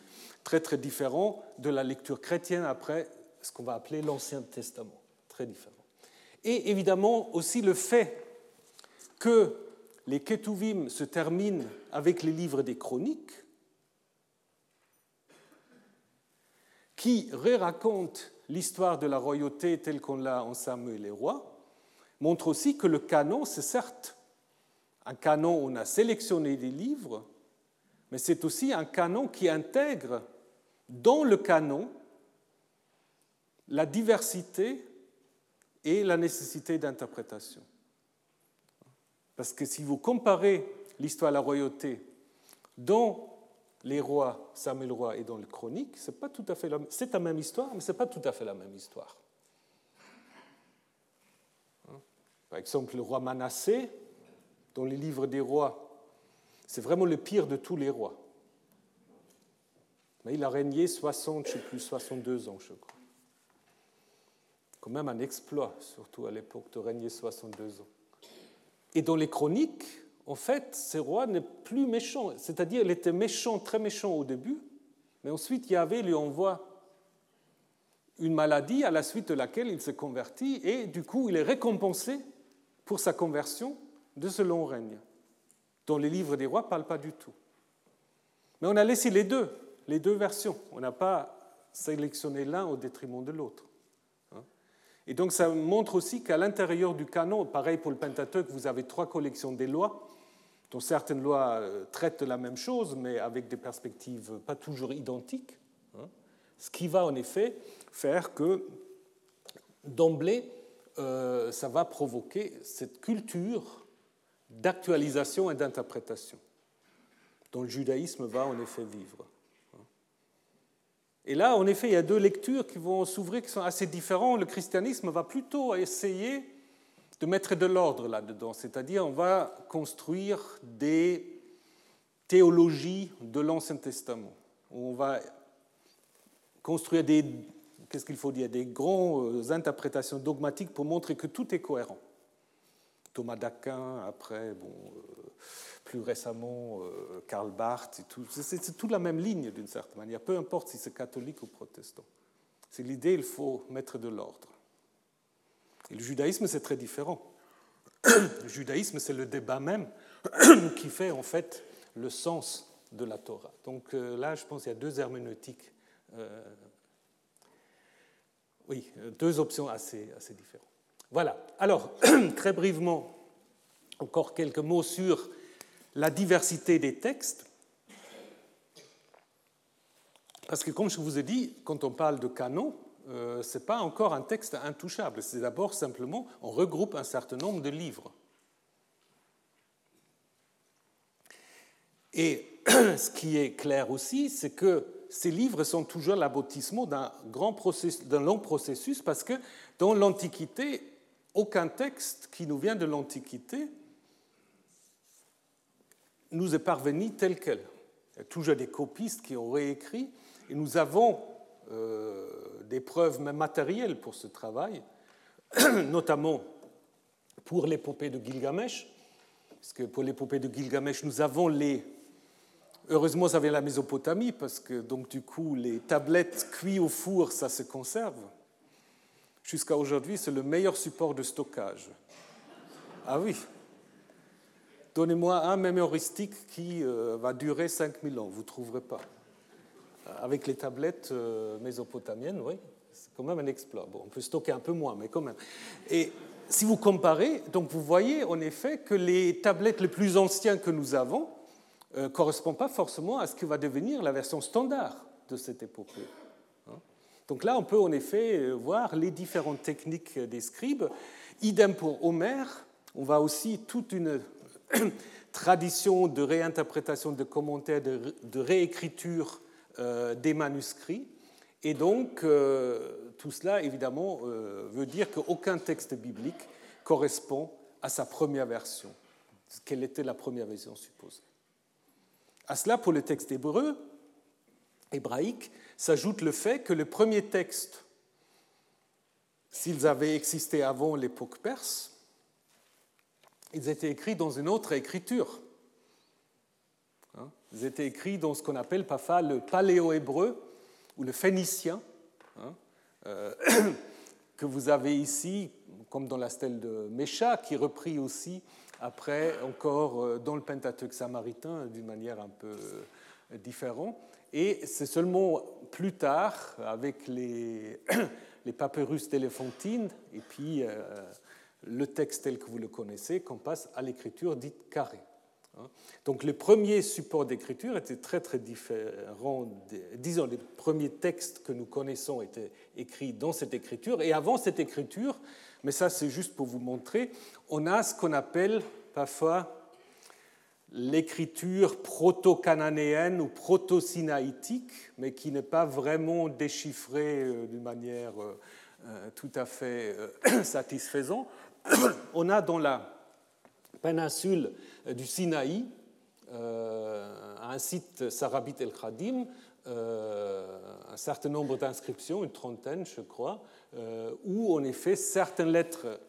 très très différent de la lecture chrétienne après ce qu'on va appeler l'Ancien Testament. Très différent. Et évidemment aussi le fait que les Ketuvim se terminent avec les livres des chroniques, qui ré-racontent l'histoire de la royauté telle qu'on l'a en Samuel et les rois, montre aussi que le canon, c'est certes un canon où on a sélectionné des livres, mais c'est aussi un canon qui intègre dans le canon la diversité et la nécessité d'interprétation. Parce que si vous comparez l'histoire de la royauté dans les rois, Samuel roi et dans les chroniques, c'est pas tout à fait la, la même histoire, mais c'est pas tout à fait la même histoire. Par exemple, le roi Manassé, dans les livres des rois, c'est vraiment le pire de tous les rois. Mais il a régné 60, je sais plus, 62 ans, je crois. Quand même un exploit, surtout à l'époque, de régner 62 ans. Et dans les chroniques, en fait, ce roi n'est plus méchant. C'est-à-dire, il était méchant, très méchant au début, mais ensuite Yahvé lui envoie une maladie à la suite de laquelle il se convertit, et du coup, il est récompensé pour sa conversion de ce long règne, dont les livres des rois ne parlent pas du tout. Mais on a laissé les deux, les deux versions. On n'a pas sélectionné l'un au détriment de l'autre. Et donc ça montre aussi qu'à l'intérieur du canon, pareil pour le Pentateuque, vous avez trois collections des lois, dont certaines lois euh, traitent la même chose, mais avec des perspectives pas toujours identiques. Hein. Ce qui va en effet faire que d'emblée, euh, ça va provoquer cette culture d'actualisation et d'interprétation dont le judaïsme va en effet vivre. Et là, en effet, il y a deux lectures qui vont s'ouvrir qui sont assez différentes. Le christianisme va plutôt essayer de mettre de l'ordre là-dedans, c'est-à-dire on va construire des théologies de l'Ancien Testament. On va construire des, qu'est-ce qu'il faut dire, des grandes interprétations dogmatiques pour montrer que tout est cohérent. Thomas d'Aquin, après, bon, euh, plus récemment euh, Karl Barth, c'est toute la même ligne d'une certaine manière, peu importe si c'est catholique ou protestant. C'est l'idée, il faut mettre de l'ordre. Et le judaïsme, c'est très différent. Le judaïsme, c'est le débat même qui fait en fait le sens de la Torah. Donc euh, là, je pense qu'il y a deux herméneutiques, oui, deux options assez, assez différentes. Voilà. Alors, très brièvement, encore quelques mots sur la diversité des textes. Parce que, comme je vous ai dit, quand on parle de canon, euh, ce n'est pas encore un texte intouchable. C'est d'abord simplement, on regroupe un certain nombre de livres. Et ce qui est clair aussi, c'est que ces livres sont toujours l'aboutissement d'un long processus, parce que dans l'Antiquité, aucun texte qui nous vient de l'Antiquité nous est parvenu tel quel. toujours des copistes qui ont réécrit, et nous avons des preuves même matérielles pour ce travail, notamment pour l'épopée de Gilgamesh, parce que pour l'épopée de Gilgamesh, nous avons les... Heureusement, ça vient de la Mésopotamie, parce que donc du coup, les tablettes cuites au four, ça se conserve. Jusqu'à aujourd'hui, c'est le meilleur support de stockage. Ah oui. Donnez-moi un mémoristique qui euh, va durer 5000 ans, vous ne trouverez pas. Avec les tablettes euh, mésopotamiennes, oui, c'est quand même un exploit. Bon, on peut stocker un peu moins, mais quand même. Et si vous comparez, donc vous voyez en effet que les tablettes les plus anciennes que nous avons ne euh, correspondent pas forcément à ce qui va devenir la version standard de cette épopée. Donc là, on peut en effet euh, voir les différentes techniques des scribes. Idem pour Homère, on voit aussi toute une tradition de réinterprétation, de commentaires, de, réécriture euh, des manuscrits. Et donc, tout cela, évidemment, euh, veut dire qu'aucun texte biblique correspond à sa première version. Quelle était la première version supposée À cela, pour le texte hébreu, s'ajoute le fait que le premier texte, s'ils avaient existé avant l'époque perse, ils étaient écrits dans une autre écriture. Hein? Ils étaient écrits dans ce qu'on appelle parfois le paléo-hébreu ou le phénicien. Hein? Euh, que vous avez ici, comme dans la stèle de Mécha, qui est repris aussi après encore euh, dans le Pentateuque samaritain d'une manière un peu euh, différente. Et c'est seulement plus tard, avec les, papyrus d'Éléphantine et puis le texte tel que vous le connaissez, qu'on passe à l'écriture dite carrée. Hein. Donc les premiers supports d'écriture étaient très très différents. Disons, les premiers textes que nous connaissons étaient écrits dans cette écriture. Et avant cette écriture, mais ça c'est juste pour vous montrer, on a ce qu'on appelle parfois l'écriture proto-cananéenne ou proto-sinaïtique, mais qui n'est pas vraiment déchiffrée euh, d'une manière euh, euh, tout à fait satisfaisante. On a dans la péninsule du Sinaï, un site Sarabit el-Khadim, un certain nombre d'inscriptions, une trentaine je crois, où en effet certaines lettres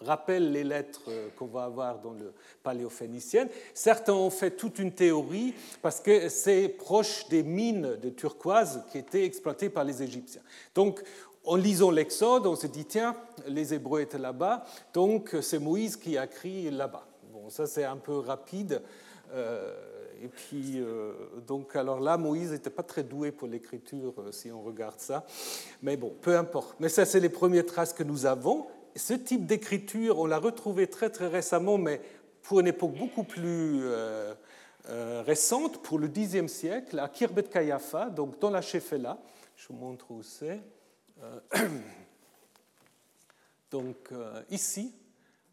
rappellent les lettres qu'on va avoir dans le paléophénicien. Certains ont fait toute une théorie parce que c'est proche des mines de turquoise qui étaient exploitées par les Égyptiens. Donc en lisant l'Exode, on se dit, tiens, les Hébreux étaient là-bas, donc c'est Moïse qui a écrit là-bas ça c'est un peu rapide. Euh, et puis, euh, donc, alors là, Moïse n'était pas très doué pour l'écriture, euh, si on regarde ça. Mais bon, peu importe. Mais ça, c'est les premières traces que nous avons. Ce type d'écriture, on l'a retrouvé très, très récemment, mais pour une époque beaucoup plus récente, pour le Xe siècle, à Kirbet Kayafa, donc dans la Shefela. Je vous montre où c'est. donc, ici,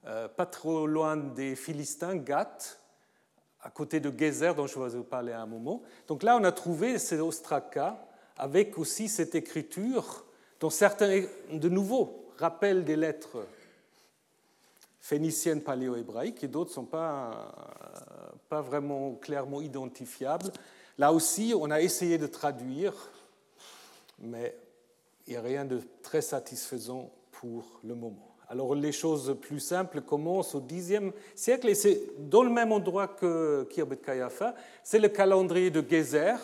euh, pas trop loin des Philistins, Gath, à côté de Gezer, dont je vais vous parler à un moment. Donc là, on a trouvé ces ostracas avec aussi cette écriture dont certains, de nouveau, rappellent des lettres phéniciennes paléo-hébraïques et d'autres ne sont pas, pas vraiment clairement identifiables. Là aussi, on a essayé de traduire, mais il n'y a rien de très satisfaisant pour le moment. Alors les choses plus simples commencent au Xe siècle et c'est dans le même endroit que Kirbet Kayafa. C'est le calendrier de Gezer,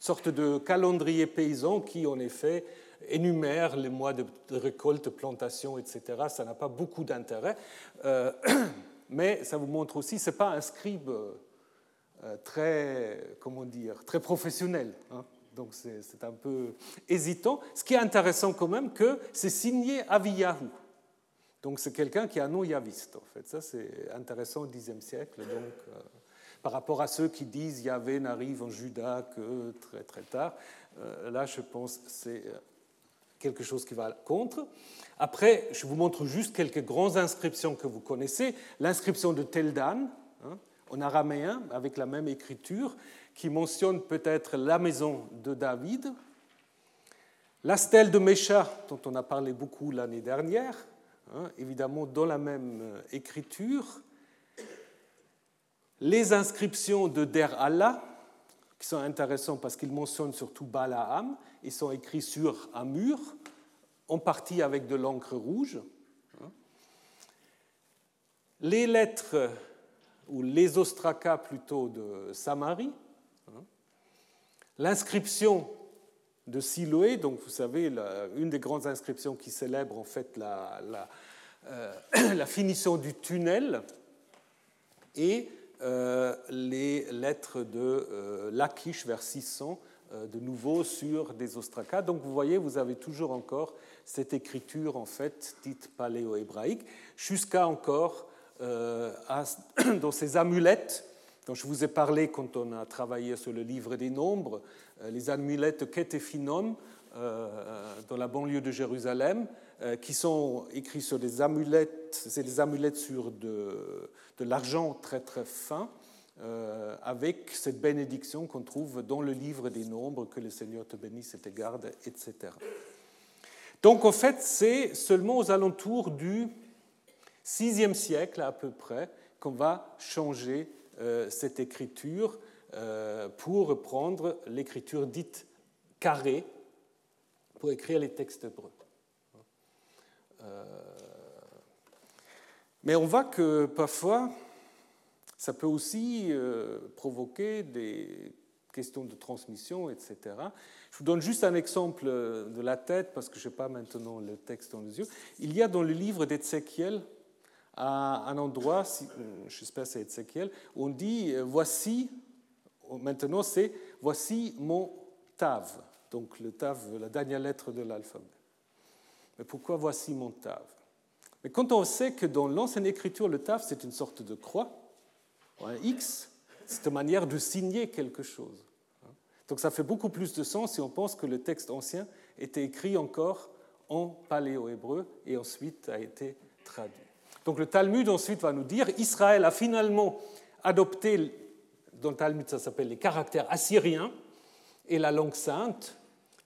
sorte de calendrier paysan qui en effet énumère les mois de récolte, plantation, etc. Ça n'a pas beaucoup d'intérêt, euh, mais ça vous montre aussi, c'est pas un scribe euh, très, comment dire, très professionnel. Hein. donc c'est un peu hésitant. Ce qui est intéressant quand même, que c'est signé Aviyahu. Donc c'est quelqu'un qui a un nom yaviste, en fait. Ça, c'est intéressant au Xe siècle. Donc, euh, par rapport à ceux qui disent Yahvé n'arrive en Juda que très très tard, là, je pense que c'est quelque chose qui va contre. Après, je vous montre juste quelques grandes inscriptions que vous connaissez. L'inscription de Teldan, hein, en araméen, avec la même écriture, qui mentionne peut-être la maison de David. La stèle de Mécha, dont on a parlé beaucoup l'année dernière, Hein, évidemment dans la même euh, écriture. Les inscriptions de Der Allah, qui sont intéressants parce qu'ils mentionnent surtout Balaam. Ils sont écrits sur un mur, en partie avec de l'encre rouge. Les lettres, ou les ostracas plutôt, de Samarie. L'inscription de Siloé, donc vous savez, une des grandes inscriptions qui célèbre en fait la, la, euh, finition du tunnel, et les lettres de euh, Lachish vers 600, de nouveau sur des ostracas. Donc vous voyez, vous avez toujours encore cette écriture en fait dite paléo-hébraïque, jusqu'à encore dans ces amulettes dont je vous ai parlé quand on a travaillé sur le livre des nombres, euh, les amulettes Ketephinon euh, dans la banlieue de Jérusalem, euh, qui sont écrits sur des amulettes, c'est des amulettes sur de, l'argent très très fin, avec cette bénédiction qu'on trouve dans le livre des nombres, que le Seigneur te bénisse et te garde, etc. Donc en fait, c'est seulement aux alentours du VIe siècle à peu près qu'on va changer cette écriture euh, pour reprendre l'écriture dite carrée pour écrire les textes hébreux. Euh, mais on voit que parfois, ça peut aussi euh, provoquer des questions de transmission, etc. Je vous donne juste un exemple de la tête, parce que je n'ai pas maintenant le texte dans les yeux. Il y a dans le livre d'Ézéchiel un endroit, j'espère que c'est Ézéchiel, où on dit Voici maintenant c'est voici mon tav, donc le tav, la dernière lettre de l'alphabet. Mais pourquoi voici mon tav? Mais quand on sait que dans l'ancienne écriture, le tav c'est une sorte de croix, un X, c'est une manière de signer quelque chose. Donc ça fait beaucoup plus de sens si on pense que le texte ancien était écrit encore en paléo-hébreu et ensuite a été traduit. Donc le Talmud ensuite va nous dire Israël a finalement adopté dans le Talmud ça s'appelle les caractères assyriens, et la langue sainte,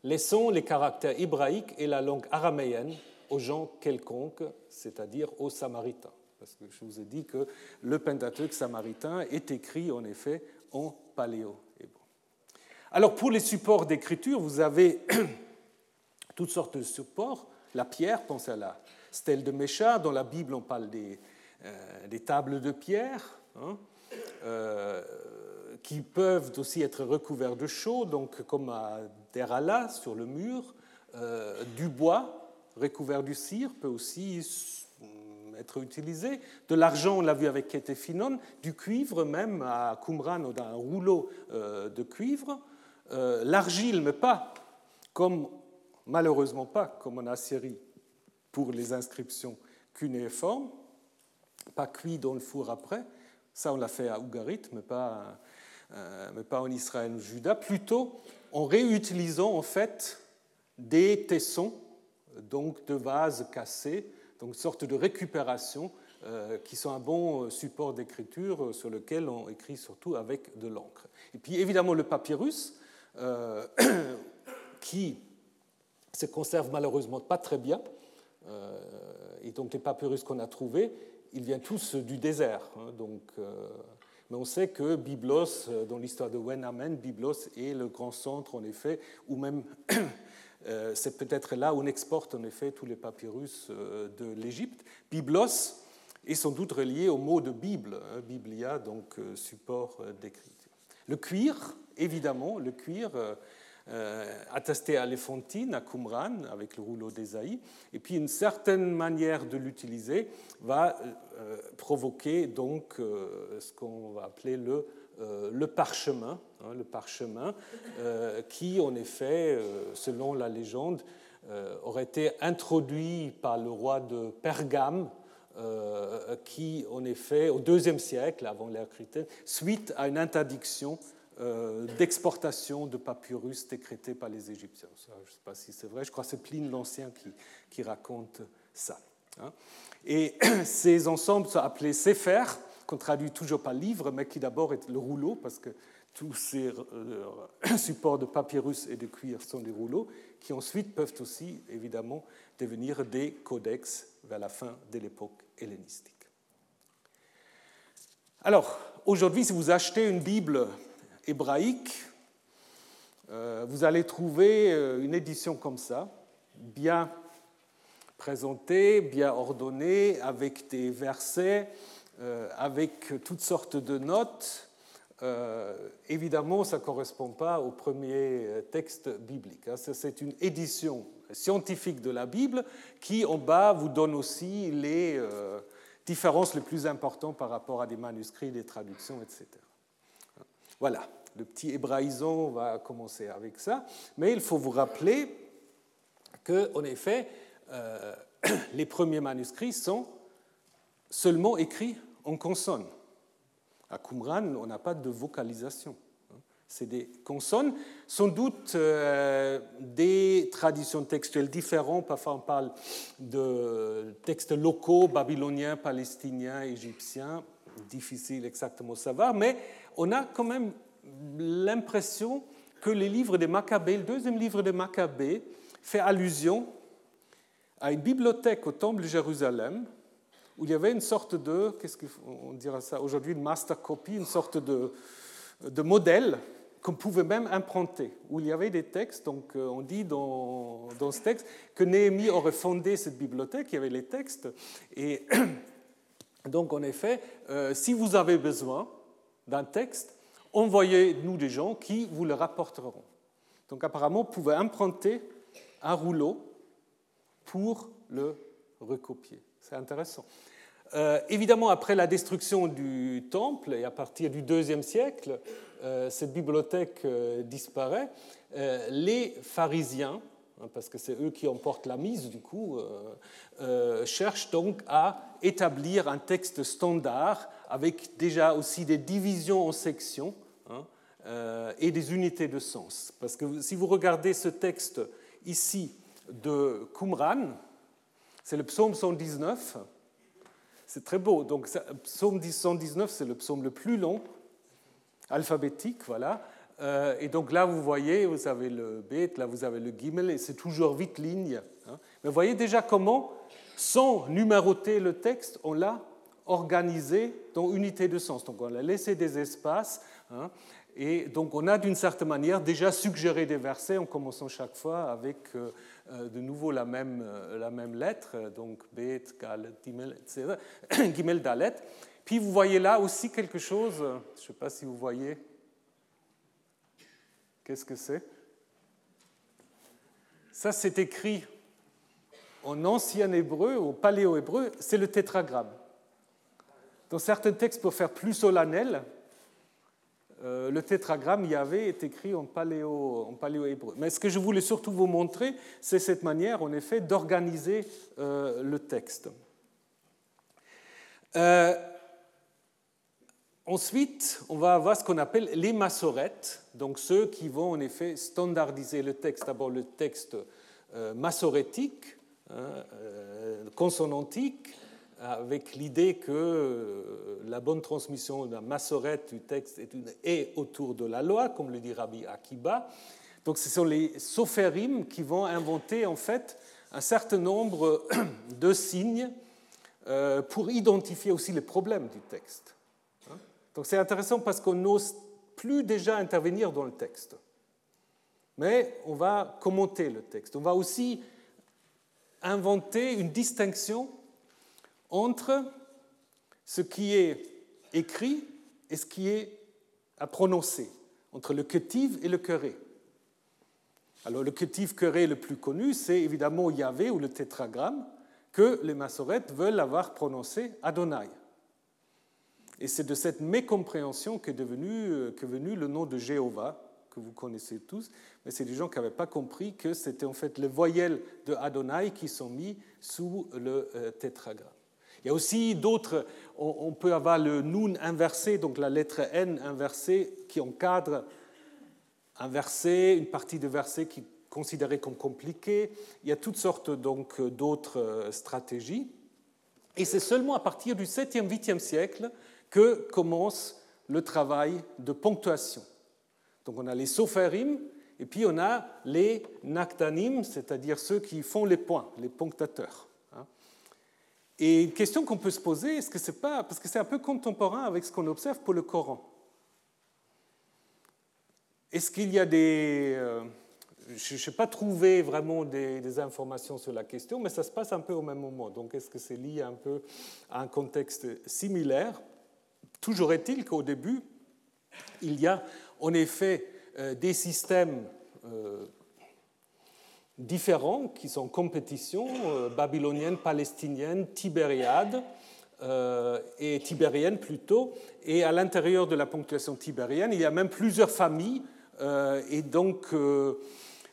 laissons les caractères hébraïques et la langue araméenne aux gens quelconques, c'est-à-dire aux Samaritains. Parce que je vous ai dit que le Pentateuque samaritain est écrit en effet en paléo-hébreu. Alors pour les supports d'écriture, vous avez toutes sortes de supports. La pierre, pensez à la stèle de Mécha, dans la Bible on parle des, euh, tables de pierre. Hein. Euh, qui peuvent aussi être recouverts de chaux, donc comme à Derala sur le mur. Euh, du bois recouvert du cire peut aussi être utilisé. De l'argent, on l'a vu avec Ketephinon, du cuivre même à Qumran, dans un rouleau euh, de cuivre. Euh, l'argile, mais pas comme, malheureusement pas comme en Assyrie pour les inscriptions cunéiformes, pas cuit dans le four après. Ça, on l'a fait à Ougarit, mais pas mais pas en Israël ou Juda, plutôt en réutilisant en fait des tessons, donc de vases cassés, donc une sorte de récupération euh, qui sont un bon support d'écriture sur lequel on écrit surtout avec de l'encre. Et puis évidemment le papyrus, euh, qui se conserve malheureusement pas très bien, et donc les papyrus qu'on a trouvés, ils viennent tous du désert, hein, donc mais on sait que Byblos, euh, dans l'histoire de Wenamen, Byblos est le grand centre, en effet, ou même euh, c'est peut-être là où on exporte en effet tous les papyrus euh, de l'Égypte. Byblos est sans doute relié au mot de Bible, hein, Biblia, donc support d'écriture. Le cuir, évidemment, le cuir attesté à l'Efontine, à Qumran, avec le rouleau d'Ésaïe. Et puis une certaine manière de l'utiliser va euh, provoquer donc euh, ce qu'on va appeler le, parchemin, hein, le parchemin qui en effet, selon la légende, aurait été introduit par le roi de Pergame, qui, en effet, au IIe siècle, avant l'ère chrétienne, suite à une interdiction euh, d'exportation de papyrus décrétés par les Égyptiens. je ne sais pas si c'est vrai, je crois que c'est Pline l'Ancien qui, qui, raconte ça. Hein. Et ces ensembles sont appelés Sefer, qu'on traduit toujours par livre, mais qui d'abord est le rouleau, parce que tous ces euh, supports de papyrus et de cuir sont des rouleaux, qui ensuite peuvent aussi, évidemment, devenir des codex vers la fin de l'époque hellénistique. Alors, aujourd'hui, si vous achetez une Bible hébraïque, vous allez trouver une édition comme ça, bien présentée, bien ordonnée, avec des versets, avec toutes sortes de notes euh, évidemment, ça ne correspond pas au premier texte biblique. Hein. C'est une édition scientifique de la Bible qui, en bas, vous donne aussi les euh, différences les plus importantes par rapport à des manuscrits, des traductions, etc. Voilà, le petit hébraïsant va commencer avec ça. Mais il faut vous rappeler qu'en effet, euh, les premiers manuscrits sont seulement écrits en consonnes. À Qumran, on n'a pas de vocalisation. C'est des consonnes, sans doute euh, des traditions textuelles différentes. Parfois, on parle de textes locaux, babyloniens, palestiniens, égyptiens. Difficile exactement de savoir, mais on a quand même l'impression que les livres des Maccabées, le deuxième livre des Maccabées, fait allusion à une bibliothèque au Temple de Jérusalem où il y avait une sorte de, qu'est-ce qu'on dira ça aujourd'hui, une master copy, une sorte de, de modèle qu'on pouvait même impronter, où il y avait des textes. Donc, euh, on dit dans, dans ce texte que Néhémie aurait fondé cette bibliothèque, il y avait les textes. Et donc, en effet, euh, si vous avez besoin d'un texte, envoyez-nous des gens qui vous le rapporteront. Donc, apparemment, vous pouvez impronter un rouleau pour le recopier. C'est intéressant. Euh, évidemment, après la destruction du temple, et à partir du deuxième siècle, euh, cette bibliothèque euh, disparaît. les pharisiens, hein, parce que c'est eux qui emportent la mise du coup, cherchent donc à établir un texte standard avec déjà aussi des divisions en sections hein, et des unités de sens. Parce que si vous regardez ce texte ici de Qumran, c'est le psaume 119. C'est très beau. Donc, psaume 119, c'est le psaume le plus long, alphabétique, voilà. Euh, et donc là, vous voyez, vous avez le bête, là, vous avez le gimel, et c'est toujours huit lignes. Hein. Mais vous voyez déjà comment, sans numéroter le texte, on l'a organisé dans unité de sens. Donc, on a laissé des espaces. Hein. et donc, on a d'une certaine manière déjà suggéré des versets en commençant chaque fois avec euh, euh, de nouveau la même, euh, la même lettre, donc Bet, Gal. Gimel, Dalet. Puis vous voyez là aussi quelque chose, je ne sais pas si vous voyez. Qu'est-ce que c'est? Ça, c'est écrit en ancien hébreu, au paléo-hébreu, c'est le tétragramme. Dans certains textes, pour faire plus solennel, euh, le tétragramme y avait est écrit en paléo, en paléo hébreu. Mais ce que je voulais surtout vous montrer, c'est cette manière, en effet, d'organiser euh, le texte. Euh, ensuite, on va avoir ce qu'on appelle les massorettes, donc ceux qui vont en effet standardiser le texte. D'abord le texte massorétique, hein, consonantique, avec l'idée que euh, la bonne transmission de la massorette du texte est, une, est autour de la loi, comme le dit Rabbi Akiba. Donc ce sont les sophérim qui vont inventer en fait un certain nombre de signes euh, pour identifier aussi les problèmes du texte. Hein? Donc c'est intéressant parce qu'on n'ose plus déjà intervenir dans le texte, mais on va commenter le texte. On va aussi inventer une distinction entre ce qui est écrit et ce qui est à prononcer, entre le ketiv et le queré. Alors le ketiv queré le plus connu, c'est évidemment Yahvé ou le tétragramme que les massorettes veulent avoir prononcé Adonai. Et c'est de cette mécompréhension qu'est devenu, qu'est venu le nom de Jéhovah, que vous connaissez tous, mais c'est des gens qui n'avaient pas compris que c'était en fait les voyelles de Adonai qui sont mis sous le euh, tétragramme. Il y a aussi d'autres, on peut avoir le nun inversé, donc la lettre N inversée, qui encadre un verset, une partie de verset qui est considérée comme compliquée. Il y a toutes sortes donc d'autres euh, stratégies. Et c'est seulement à partir du 7e, 8e siècle que commence le travail de ponctuation. Donc on a les sophérim et puis on a les naktanim, c'est-à-dire ceux qui font les points, les ponctateurs. Et une question qu'on peut se poser, est-ce que c'est pas, parce que c'est un peu contemporain avec ce qu'on observe pour le Coran. Est-ce qu'il y a des... Euh, je n'ai pas trouvé vraiment des, informations sur la question, mais ça se passe un peu au même moment. Donc est-ce que c'est lié un peu à un contexte similaire? Toujours est-il qu'au début, il y a en effet euh, des systèmes euh, différents qui sont en compétition, babylonienne, palestinienne, tibériade, et tibérienne plutôt, et à l'intérieur de la ponctuation tibérienne, il y a même plusieurs familles euh, et donc, euh,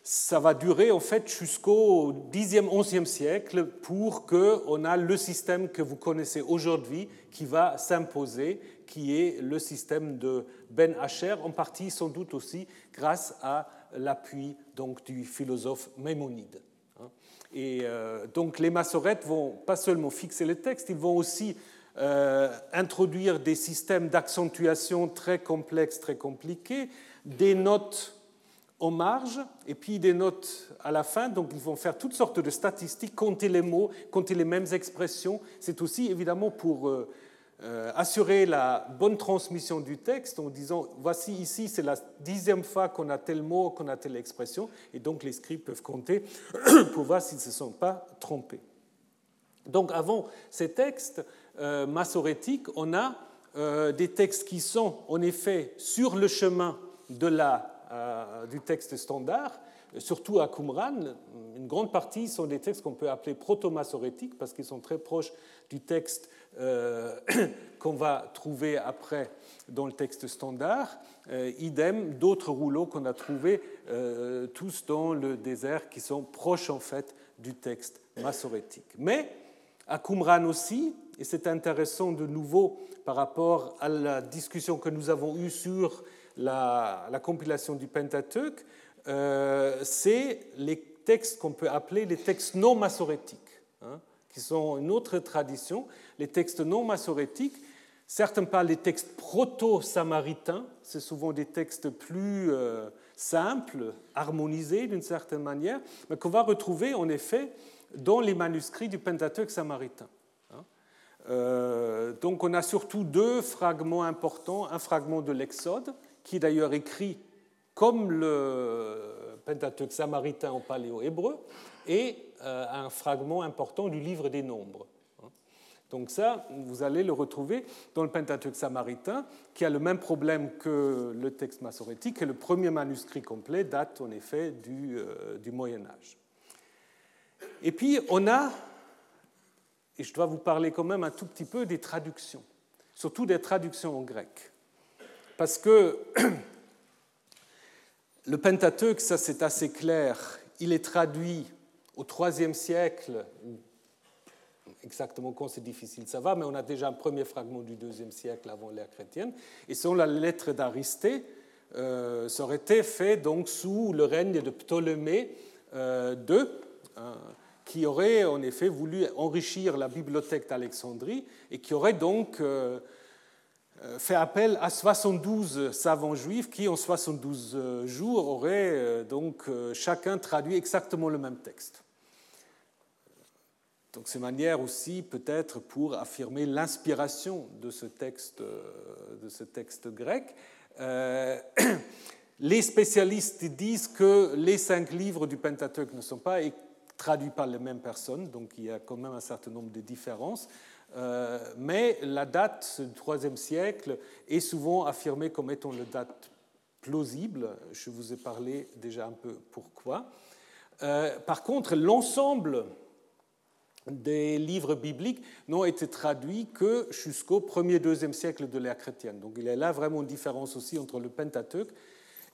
ça va durer en fait jusqu'au 10e, 11e siècle pour qu'on a le système que vous connaissez aujourd'hui qui va s'imposer, qui est le système de Ben Asher, en partie sans doute aussi grâce à l'appui donc du philosophe Maïmonide. Hein. Et euh, donc les massorettes vont pas seulement fixer le texte, ils vont aussi introduire des systèmes d'accentuation très complexes, très compliqués, des notes en marge et puis des notes à la fin. Donc ils vont faire toutes sortes de statistiques, compter les mots, compter les mêmes expressions. C'est aussi évidemment pour euh, euh, assurer la bonne transmission du texte en disant voici ici c'est la dixième fois qu'on a tel mot, qu'on a telle expression. Et donc les scribes peuvent compter pour voir s'ils ne se sont pas trompés. Donc avant ces textes euh, massorétiques, on a des textes qui sont en effet sur le chemin de la, euh, du texte standard, surtout à Qumran, une grande partie sont des textes qu'on peut appeler proto-massorétiques parce qu'ils sont très proches du texte euh, qu'on va trouver après dans le texte standard. Euh, idem d'autres rouleaux qu'on a trouvés tous dans le désert qui sont proches en fait du texte massorétique. Mais à Qumran aussi, et c'est intéressant de nouveau par rapport à la discussion que nous avons eue sur la, compilation du Pentateuque, euh, c'est les textes qu'on peut appeler les textes non massorétiques, hein, qui sont une autre tradition. Les textes non massorétiques, certains parlent des textes proto-samaritains, c'est souvent des textes plus euh, simples, harmonisés d'une certaine manière, mais qu'on va retrouver en effet dans les manuscrits du Pentateuque samaritain. Hein. Euh, donc on a surtout deux fragments importants, un fragment de l'Exode qui est d'ailleurs écrit comme le Pentateuque samaritain en paléo-hébreu, et euh, un fragment important du livre des Nombres. Donc ça, vous allez le retrouver dans le Pentateuque samaritain, qui a le même problème que le texte massorétique, et le premier manuscrit complet date en effet du, euh, du Moyen Âge. Et puis on a, et je dois vous parler quand même un tout petit peu des traductions, surtout des traductions en grec. Parce que le Pentateuque, ça c'est assez clair, il est traduit au IIIe siècle, exactement quand c'est difficile, ça va, mais on a déjà un premier fragment du IIe siècle avant l'ère chrétienne, et selon la lettre d'Aristée, euh, ça aurait été fait donc sous le règne de Ptolémée II, euh, qui aurait en effet voulu enrichir la bibliothèque d'Alexandrie et qui aurait donc euh, euh, fait appel à 72 savants juifs qui, en 72 euh, jours, auraient euh, donc chacun traduit exactement le même texte. Donc c'est manière aussi peut-être pour affirmer l'inspiration de ce texte, de ce texte grec. les spécialistes disent que les cinq livres du Pentateuque ne sont pas traduits par les mêmes personnes, donc il y a quand même un certain nombre de différences. Euh, mais la date du IIIe siècle est souvent affirmée comme étant la date plausible. Je vous ai parlé déjà un peu pourquoi. Euh, par contre, l'ensemble des livres bibliques n'ont été traduits que jusqu'au 1er, 2e siècle de l'ère chrétienne. Donc il y a là vraiment une différence aussi entre le Pentateuque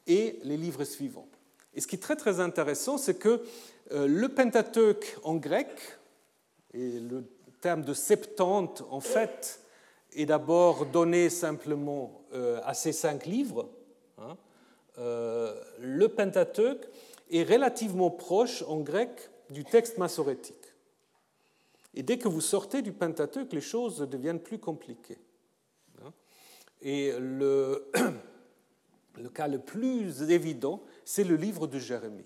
et les livres suivants. Et ce qui est très très intéressant, c'est que euh, le Pentateuque en grec, et le terme de septante, en fait, est d'abord donné simplement euh, à ces cinq livres. Hein. Euh, le Pentateuque est relativement proche en grec du texte massorétique. Et dès que vous sortez du Pentateuque, les choses deviennent plus compliquées. Hein? Et le, cas le plus évident, c'est le livre de Jérémie.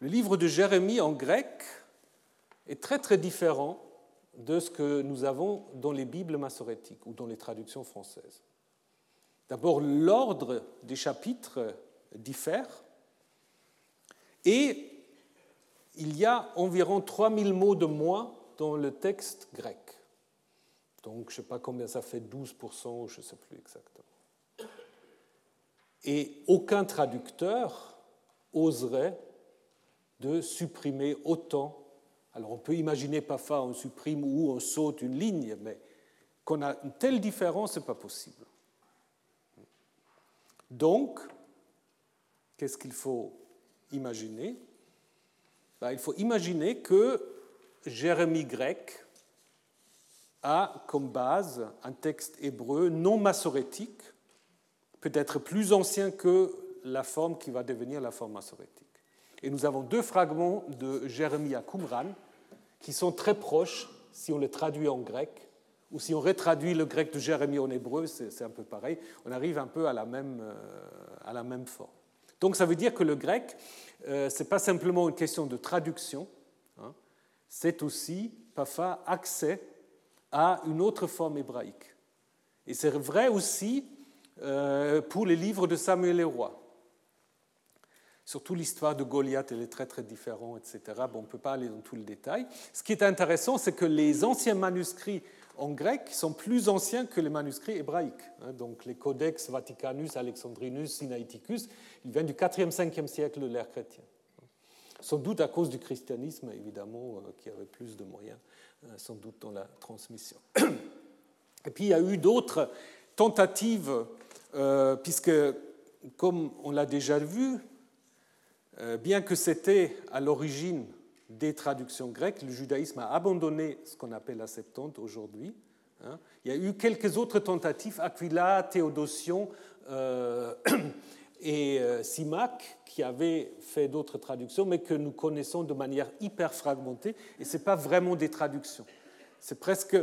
Le livre de Jérémie en grec est très très différent de ce que nous avons dans les Bibles massorétiques ou dans les traductions françaises. D'abord, l'ordre des chapitres diffère et il y a environ 3000 mots de moins dans le texte grec. Donc, je ne sais pas combien ça fait, 12%, je ne sais plus exactement. Et aucun traducteur oserait de supprimer autant. Alors, on peut imaginer parfois on supprime ou on saute une ligne, mais qu'on a une telle différence, ce n'est pas possible. Donc, qu'est-ce qu'il faut imaginer? Ben, Il faut imaginer que Jérémie grec a comme base un texte hébreu non massorétique, peut-être plus ancien que la forme qui va devenir la forme massorétique. Et nous avons deux fragments de Jérémie à Qumran qui sont très proches si on les traduit en grec, ou si on retraduit le grec de Jérémie en hébreu, c'est un peu pareil, on arrive un peu même, euh, à la même forme. Donc ça veut dire que le grec, euh, ce n'est pas simplement une question de traduction, hein, c'est aussi parfois accès à une autre forme hébraïque. Et c'est vrai aussi euh, pour les livres de Samuel Roi. Surtout l'histoire de Goliath, elle est très très différente, etc. Bon, on ne peut pas aller dans tout le détail. Ce qui est intéressant, c'est que les anciens manuscrits en grec sont plus anciens que les manuscrits hébraïques. Hein. Donc les codex Vaticanus, Alexandrinus, Sinaiticus, ils viennent du 4e, 5e siècle de l'ère chrétienne. Sans doute à cause du christianisme, évidemment, euh, qui avait plus de moyens, euh, sans doute dans la transmission. Et puis il y a eu d'autres tentatives, euh, puisque, comme on l'a déjà vu, bien que c'était à l'origine des traductions grecques, le judaïsme a abandonné ce qu'on appelle la Septante aujourd'hui. Hein. Il y a eu quelques autres tentatives, Aquila, Théodosion euh, et euh, Simac, qui avaient fait d'autres traductions, mais que nous connaissons de manière hyper fragmentée, et ce n'est pas vraiment des traductions. C'est presque,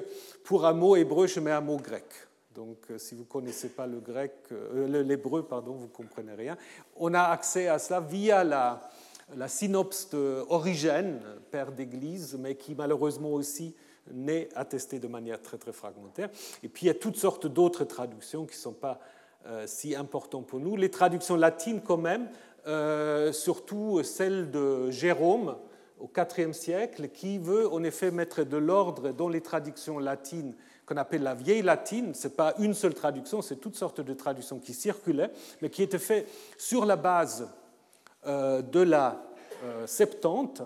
pour un mot hébreu, je mets un mot grec. Donc, euh, si vous ne connaissez pas le grec, l'hébreu, pardon, vous ne comprenez rien. On a accès à cela via la, la synopse d'Origène, père d'Église, mais qui malheureusement aussi n'est attestée de manière très très fragmentaire. Et puis il y a toutes sortes d'autres traductions qui ne sont pas euh, si importantes pour nous. Les traductions latines quand même, euh, surtout celle de Jérôme au IVe siècle, qui veut en effet mettre de l'ordre dans les traductions latines qu'on appelle la vieille latine. Ce n'est pas une seule traduction, c'est toutes sortes de traductions qui circulaient, mais qui étaient faites sur la base de la euh, Septante,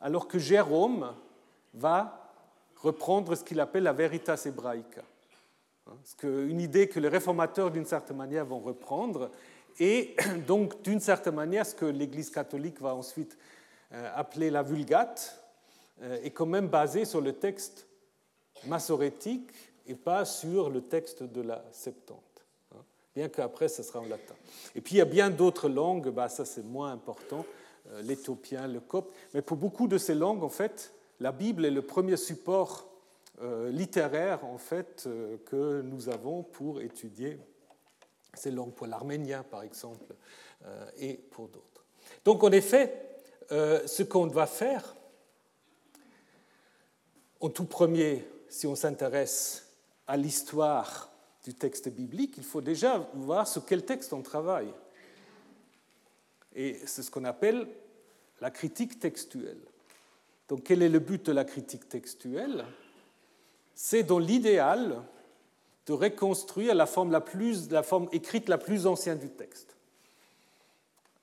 alors que Jérôme va reprendre ce qu'il appelle la veritas hébraïque. Hein, une idée que les réformateurs, d'une certaine manière, vont reprendre, et donc, d'une certaine manière, ce que l'Église catholique va ensuite euh, appeler la Vulgate, est quand même basé sur le texte massorétique et pas sur le texte de la Septante bien qu'après, ce sera en latin. Et puis, il y a bien d'autres langues, bah, ça c'est moins important, euh, l'éthiopien, le copte, mais pour beaucoup de ces langues, en fait, la Bible est le premier support euh, littéraire, en fait, euh, que nous avons pour étudier ces langues, pour l'arménien, par exemple, et pour d'autres. Donc, en effet, ce qu'on doit faire, en tout premier, si on s'intéresse à l'histoire du texte biblique, il faut déjà voir sur quel texte on travaille. Et c'est ce qu'on appelle la critique textuelle. Donc quel est le but de la critique textuelle? C'est dans l'idéal de reconstruire la forme, la, plus, la forme écrite la plus ancienne du texte.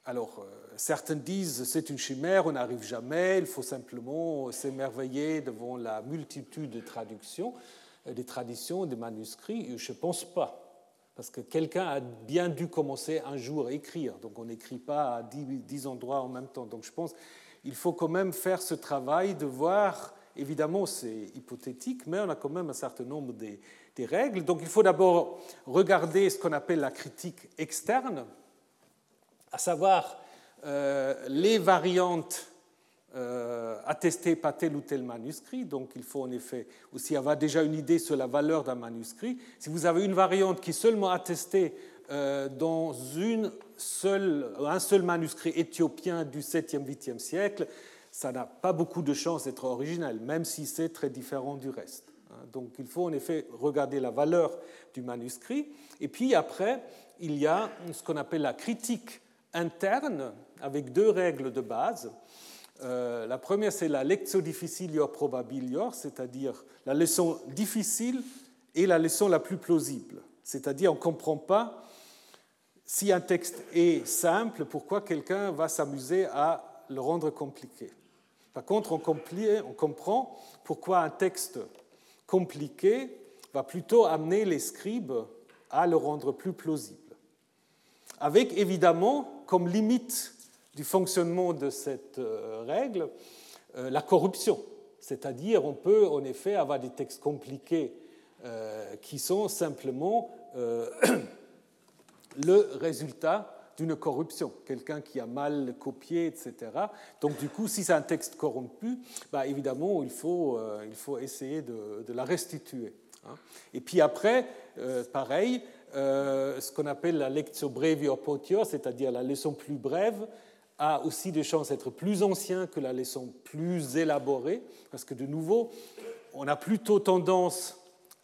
Alors, euh, certains disent c'est une chimère, on n'arrive jamais, il faut simplement s'émerveiller devant la multitude de traductions. Euh, des traditions, des manuscrits Je ne pense pas. Parce que quelqu'un a bien dû commencer un jour à écrire. Donc on n'écrit pas à dix, endroits en même temps. Donc je pense qu'il faut quand même faire ce travail de voir, évidemment c'est hypothétique, mais on a quand même un certain nombre des, règles. Donc il faut d'abord regarder ce qu'on appelle la critique externe, à savoir euh, les variantes euh, attester pas tel ou tel manuscrit, donc il faut en effet aussi avoir déjà une idée sur la valeur d'un manuscrit. Si vous avez une variante qui est seulement attestée euh, dans une seule, un seul manuscrit éthiopien du 7e, 8e siècle, ça n'a pas beaucoup de chance d'être original, même si c'est très différent du reste. Hein. Donc il faut en effet regarder la valeur du manuscrit. Et puis après, il y a ce qu'on appelle la critique interne avec deux règles de base. Euh, la première, c'est la lectio difficilior probabilior, c'est-à-dire la leçon difficile et la leçon la plus plausible. C'est-à-dire, on ne comprend pas si un texte est simple, pourquoi quelqu'un va s'amuser à le rendre compliqué. Par contre, on, on comprend pourquoi un texte compliqué va plutôt amener les scribes à le rendre plus plausible. Avec évidemment comme limite du fonctionnement de cette euh, règle euh, la corruption. C'est-à-dire, on peut en effet avoir des textes compliqués euh, qui sont simplement le résultat d'une corruption, quelqu'un qui a mal copié, etc. Donc du coup, si c'est un texte corrompu, bah, évidemment, il faut, il faut essayer de, la restituer. Hein. Et puis après, pareil, ce qu'on appelle la lectio brevio potio, c'est-à-dire la leçon plus brève, a aussi des chances d'être plus ancien que la leçon plus élaborée, parce que de nouveau, on a plutôt tendance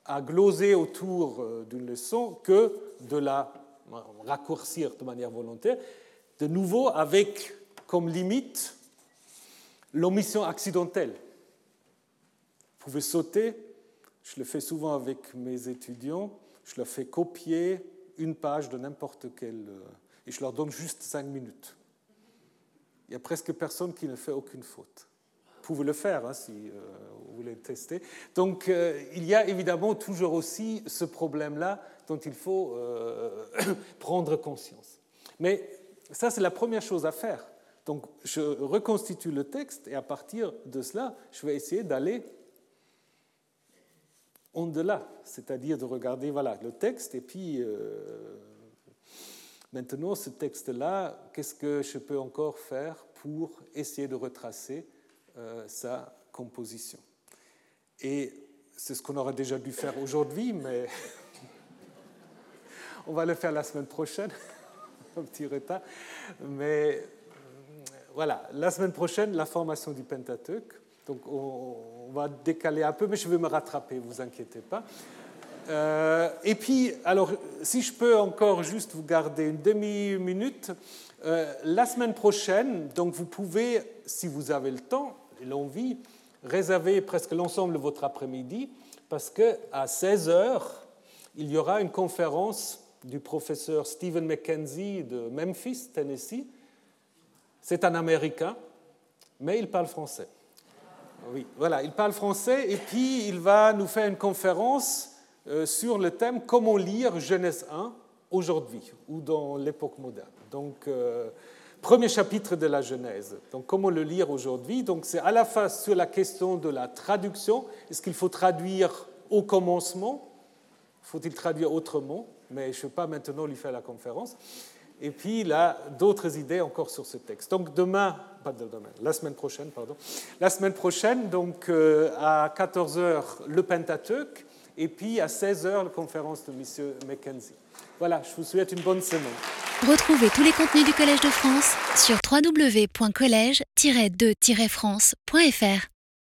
à gloser autour euh, d'une leçon que de la raccourcir de manière volontaire, de nouveau avec comme limite l'omission accidentelle. Vous pouvez sauter, je le fais souvent avec mes étudiants, je leur fais copier une page de n'importe quelle, euh, et je leur donne juste cinq minutes il n'y a presque personne qui ne fait aucune faute. Vous pouvez le faire hein, si euh, vous voulez tester. Donc euh, il y a évidemment toujours aussi ce problème-là dont il faut euh, prendre conscience. Mais ça, c'est la première chose à faire. Donc je reconstitue le texte et à partir de cela, je vais essayer d'aller au-delà, c'est-à-dire de regarder voilà, le texte et puis Maintenant, ce texte-là, qu'est-ce que je peux encore faire pour essayer de retracer euh, sa composition? Et c'est ce qu'on aurait déjà dû faire aujourd'hui, mais on va le faire la semaine prochaine, un petit retard. Mais voilà, la semaine prochaine, la formation du Pentateuque. Donc on, va décaler un peu, mais je vais me rattraper, vous inquiétez pas. Euh, et puis, alors, si je peux encore juste vous garder une demi-minute, euh, la semaine prochaine, donc vous pouvez, si vous avez le temps et l'envie, réserver presque l'ensemble de votre après-midi, parce qu'à 16 heures, il y aura une conférence du professeur Stephen McKenzie de Memphis, Tennessee. C'est un Américain, mais il parle français. Oui, voilà, il parle français et puis il va nous faire une conférence sur le thème comment lire Genèse 1 aujourd'hui ou dans l'époque moderne. Donc, euh, premier chapitre de la Genèse. Donc, comment le lire aujourd'hui? Donc, c'est à la fois sur la question de la traduction. Est-ce qu'il faut traduire au commencement? Faut-il traduire autrement? Mais je ne vais pas maintenant lui faire la conférence. Et puis, il a d'autres idées encore sur ce texte. Donc, demain, pas demain, la semaine prochaine, pardon. La semaine prochaine, donc, euh, à 14h, le Pentateuque et puis à 16h, la conférence de M. Mackenzie. Voilà, je vous souhaite une bonne semaine. Retrouvez tous les contenus du Collège de France sur www.colège-2-france.fr.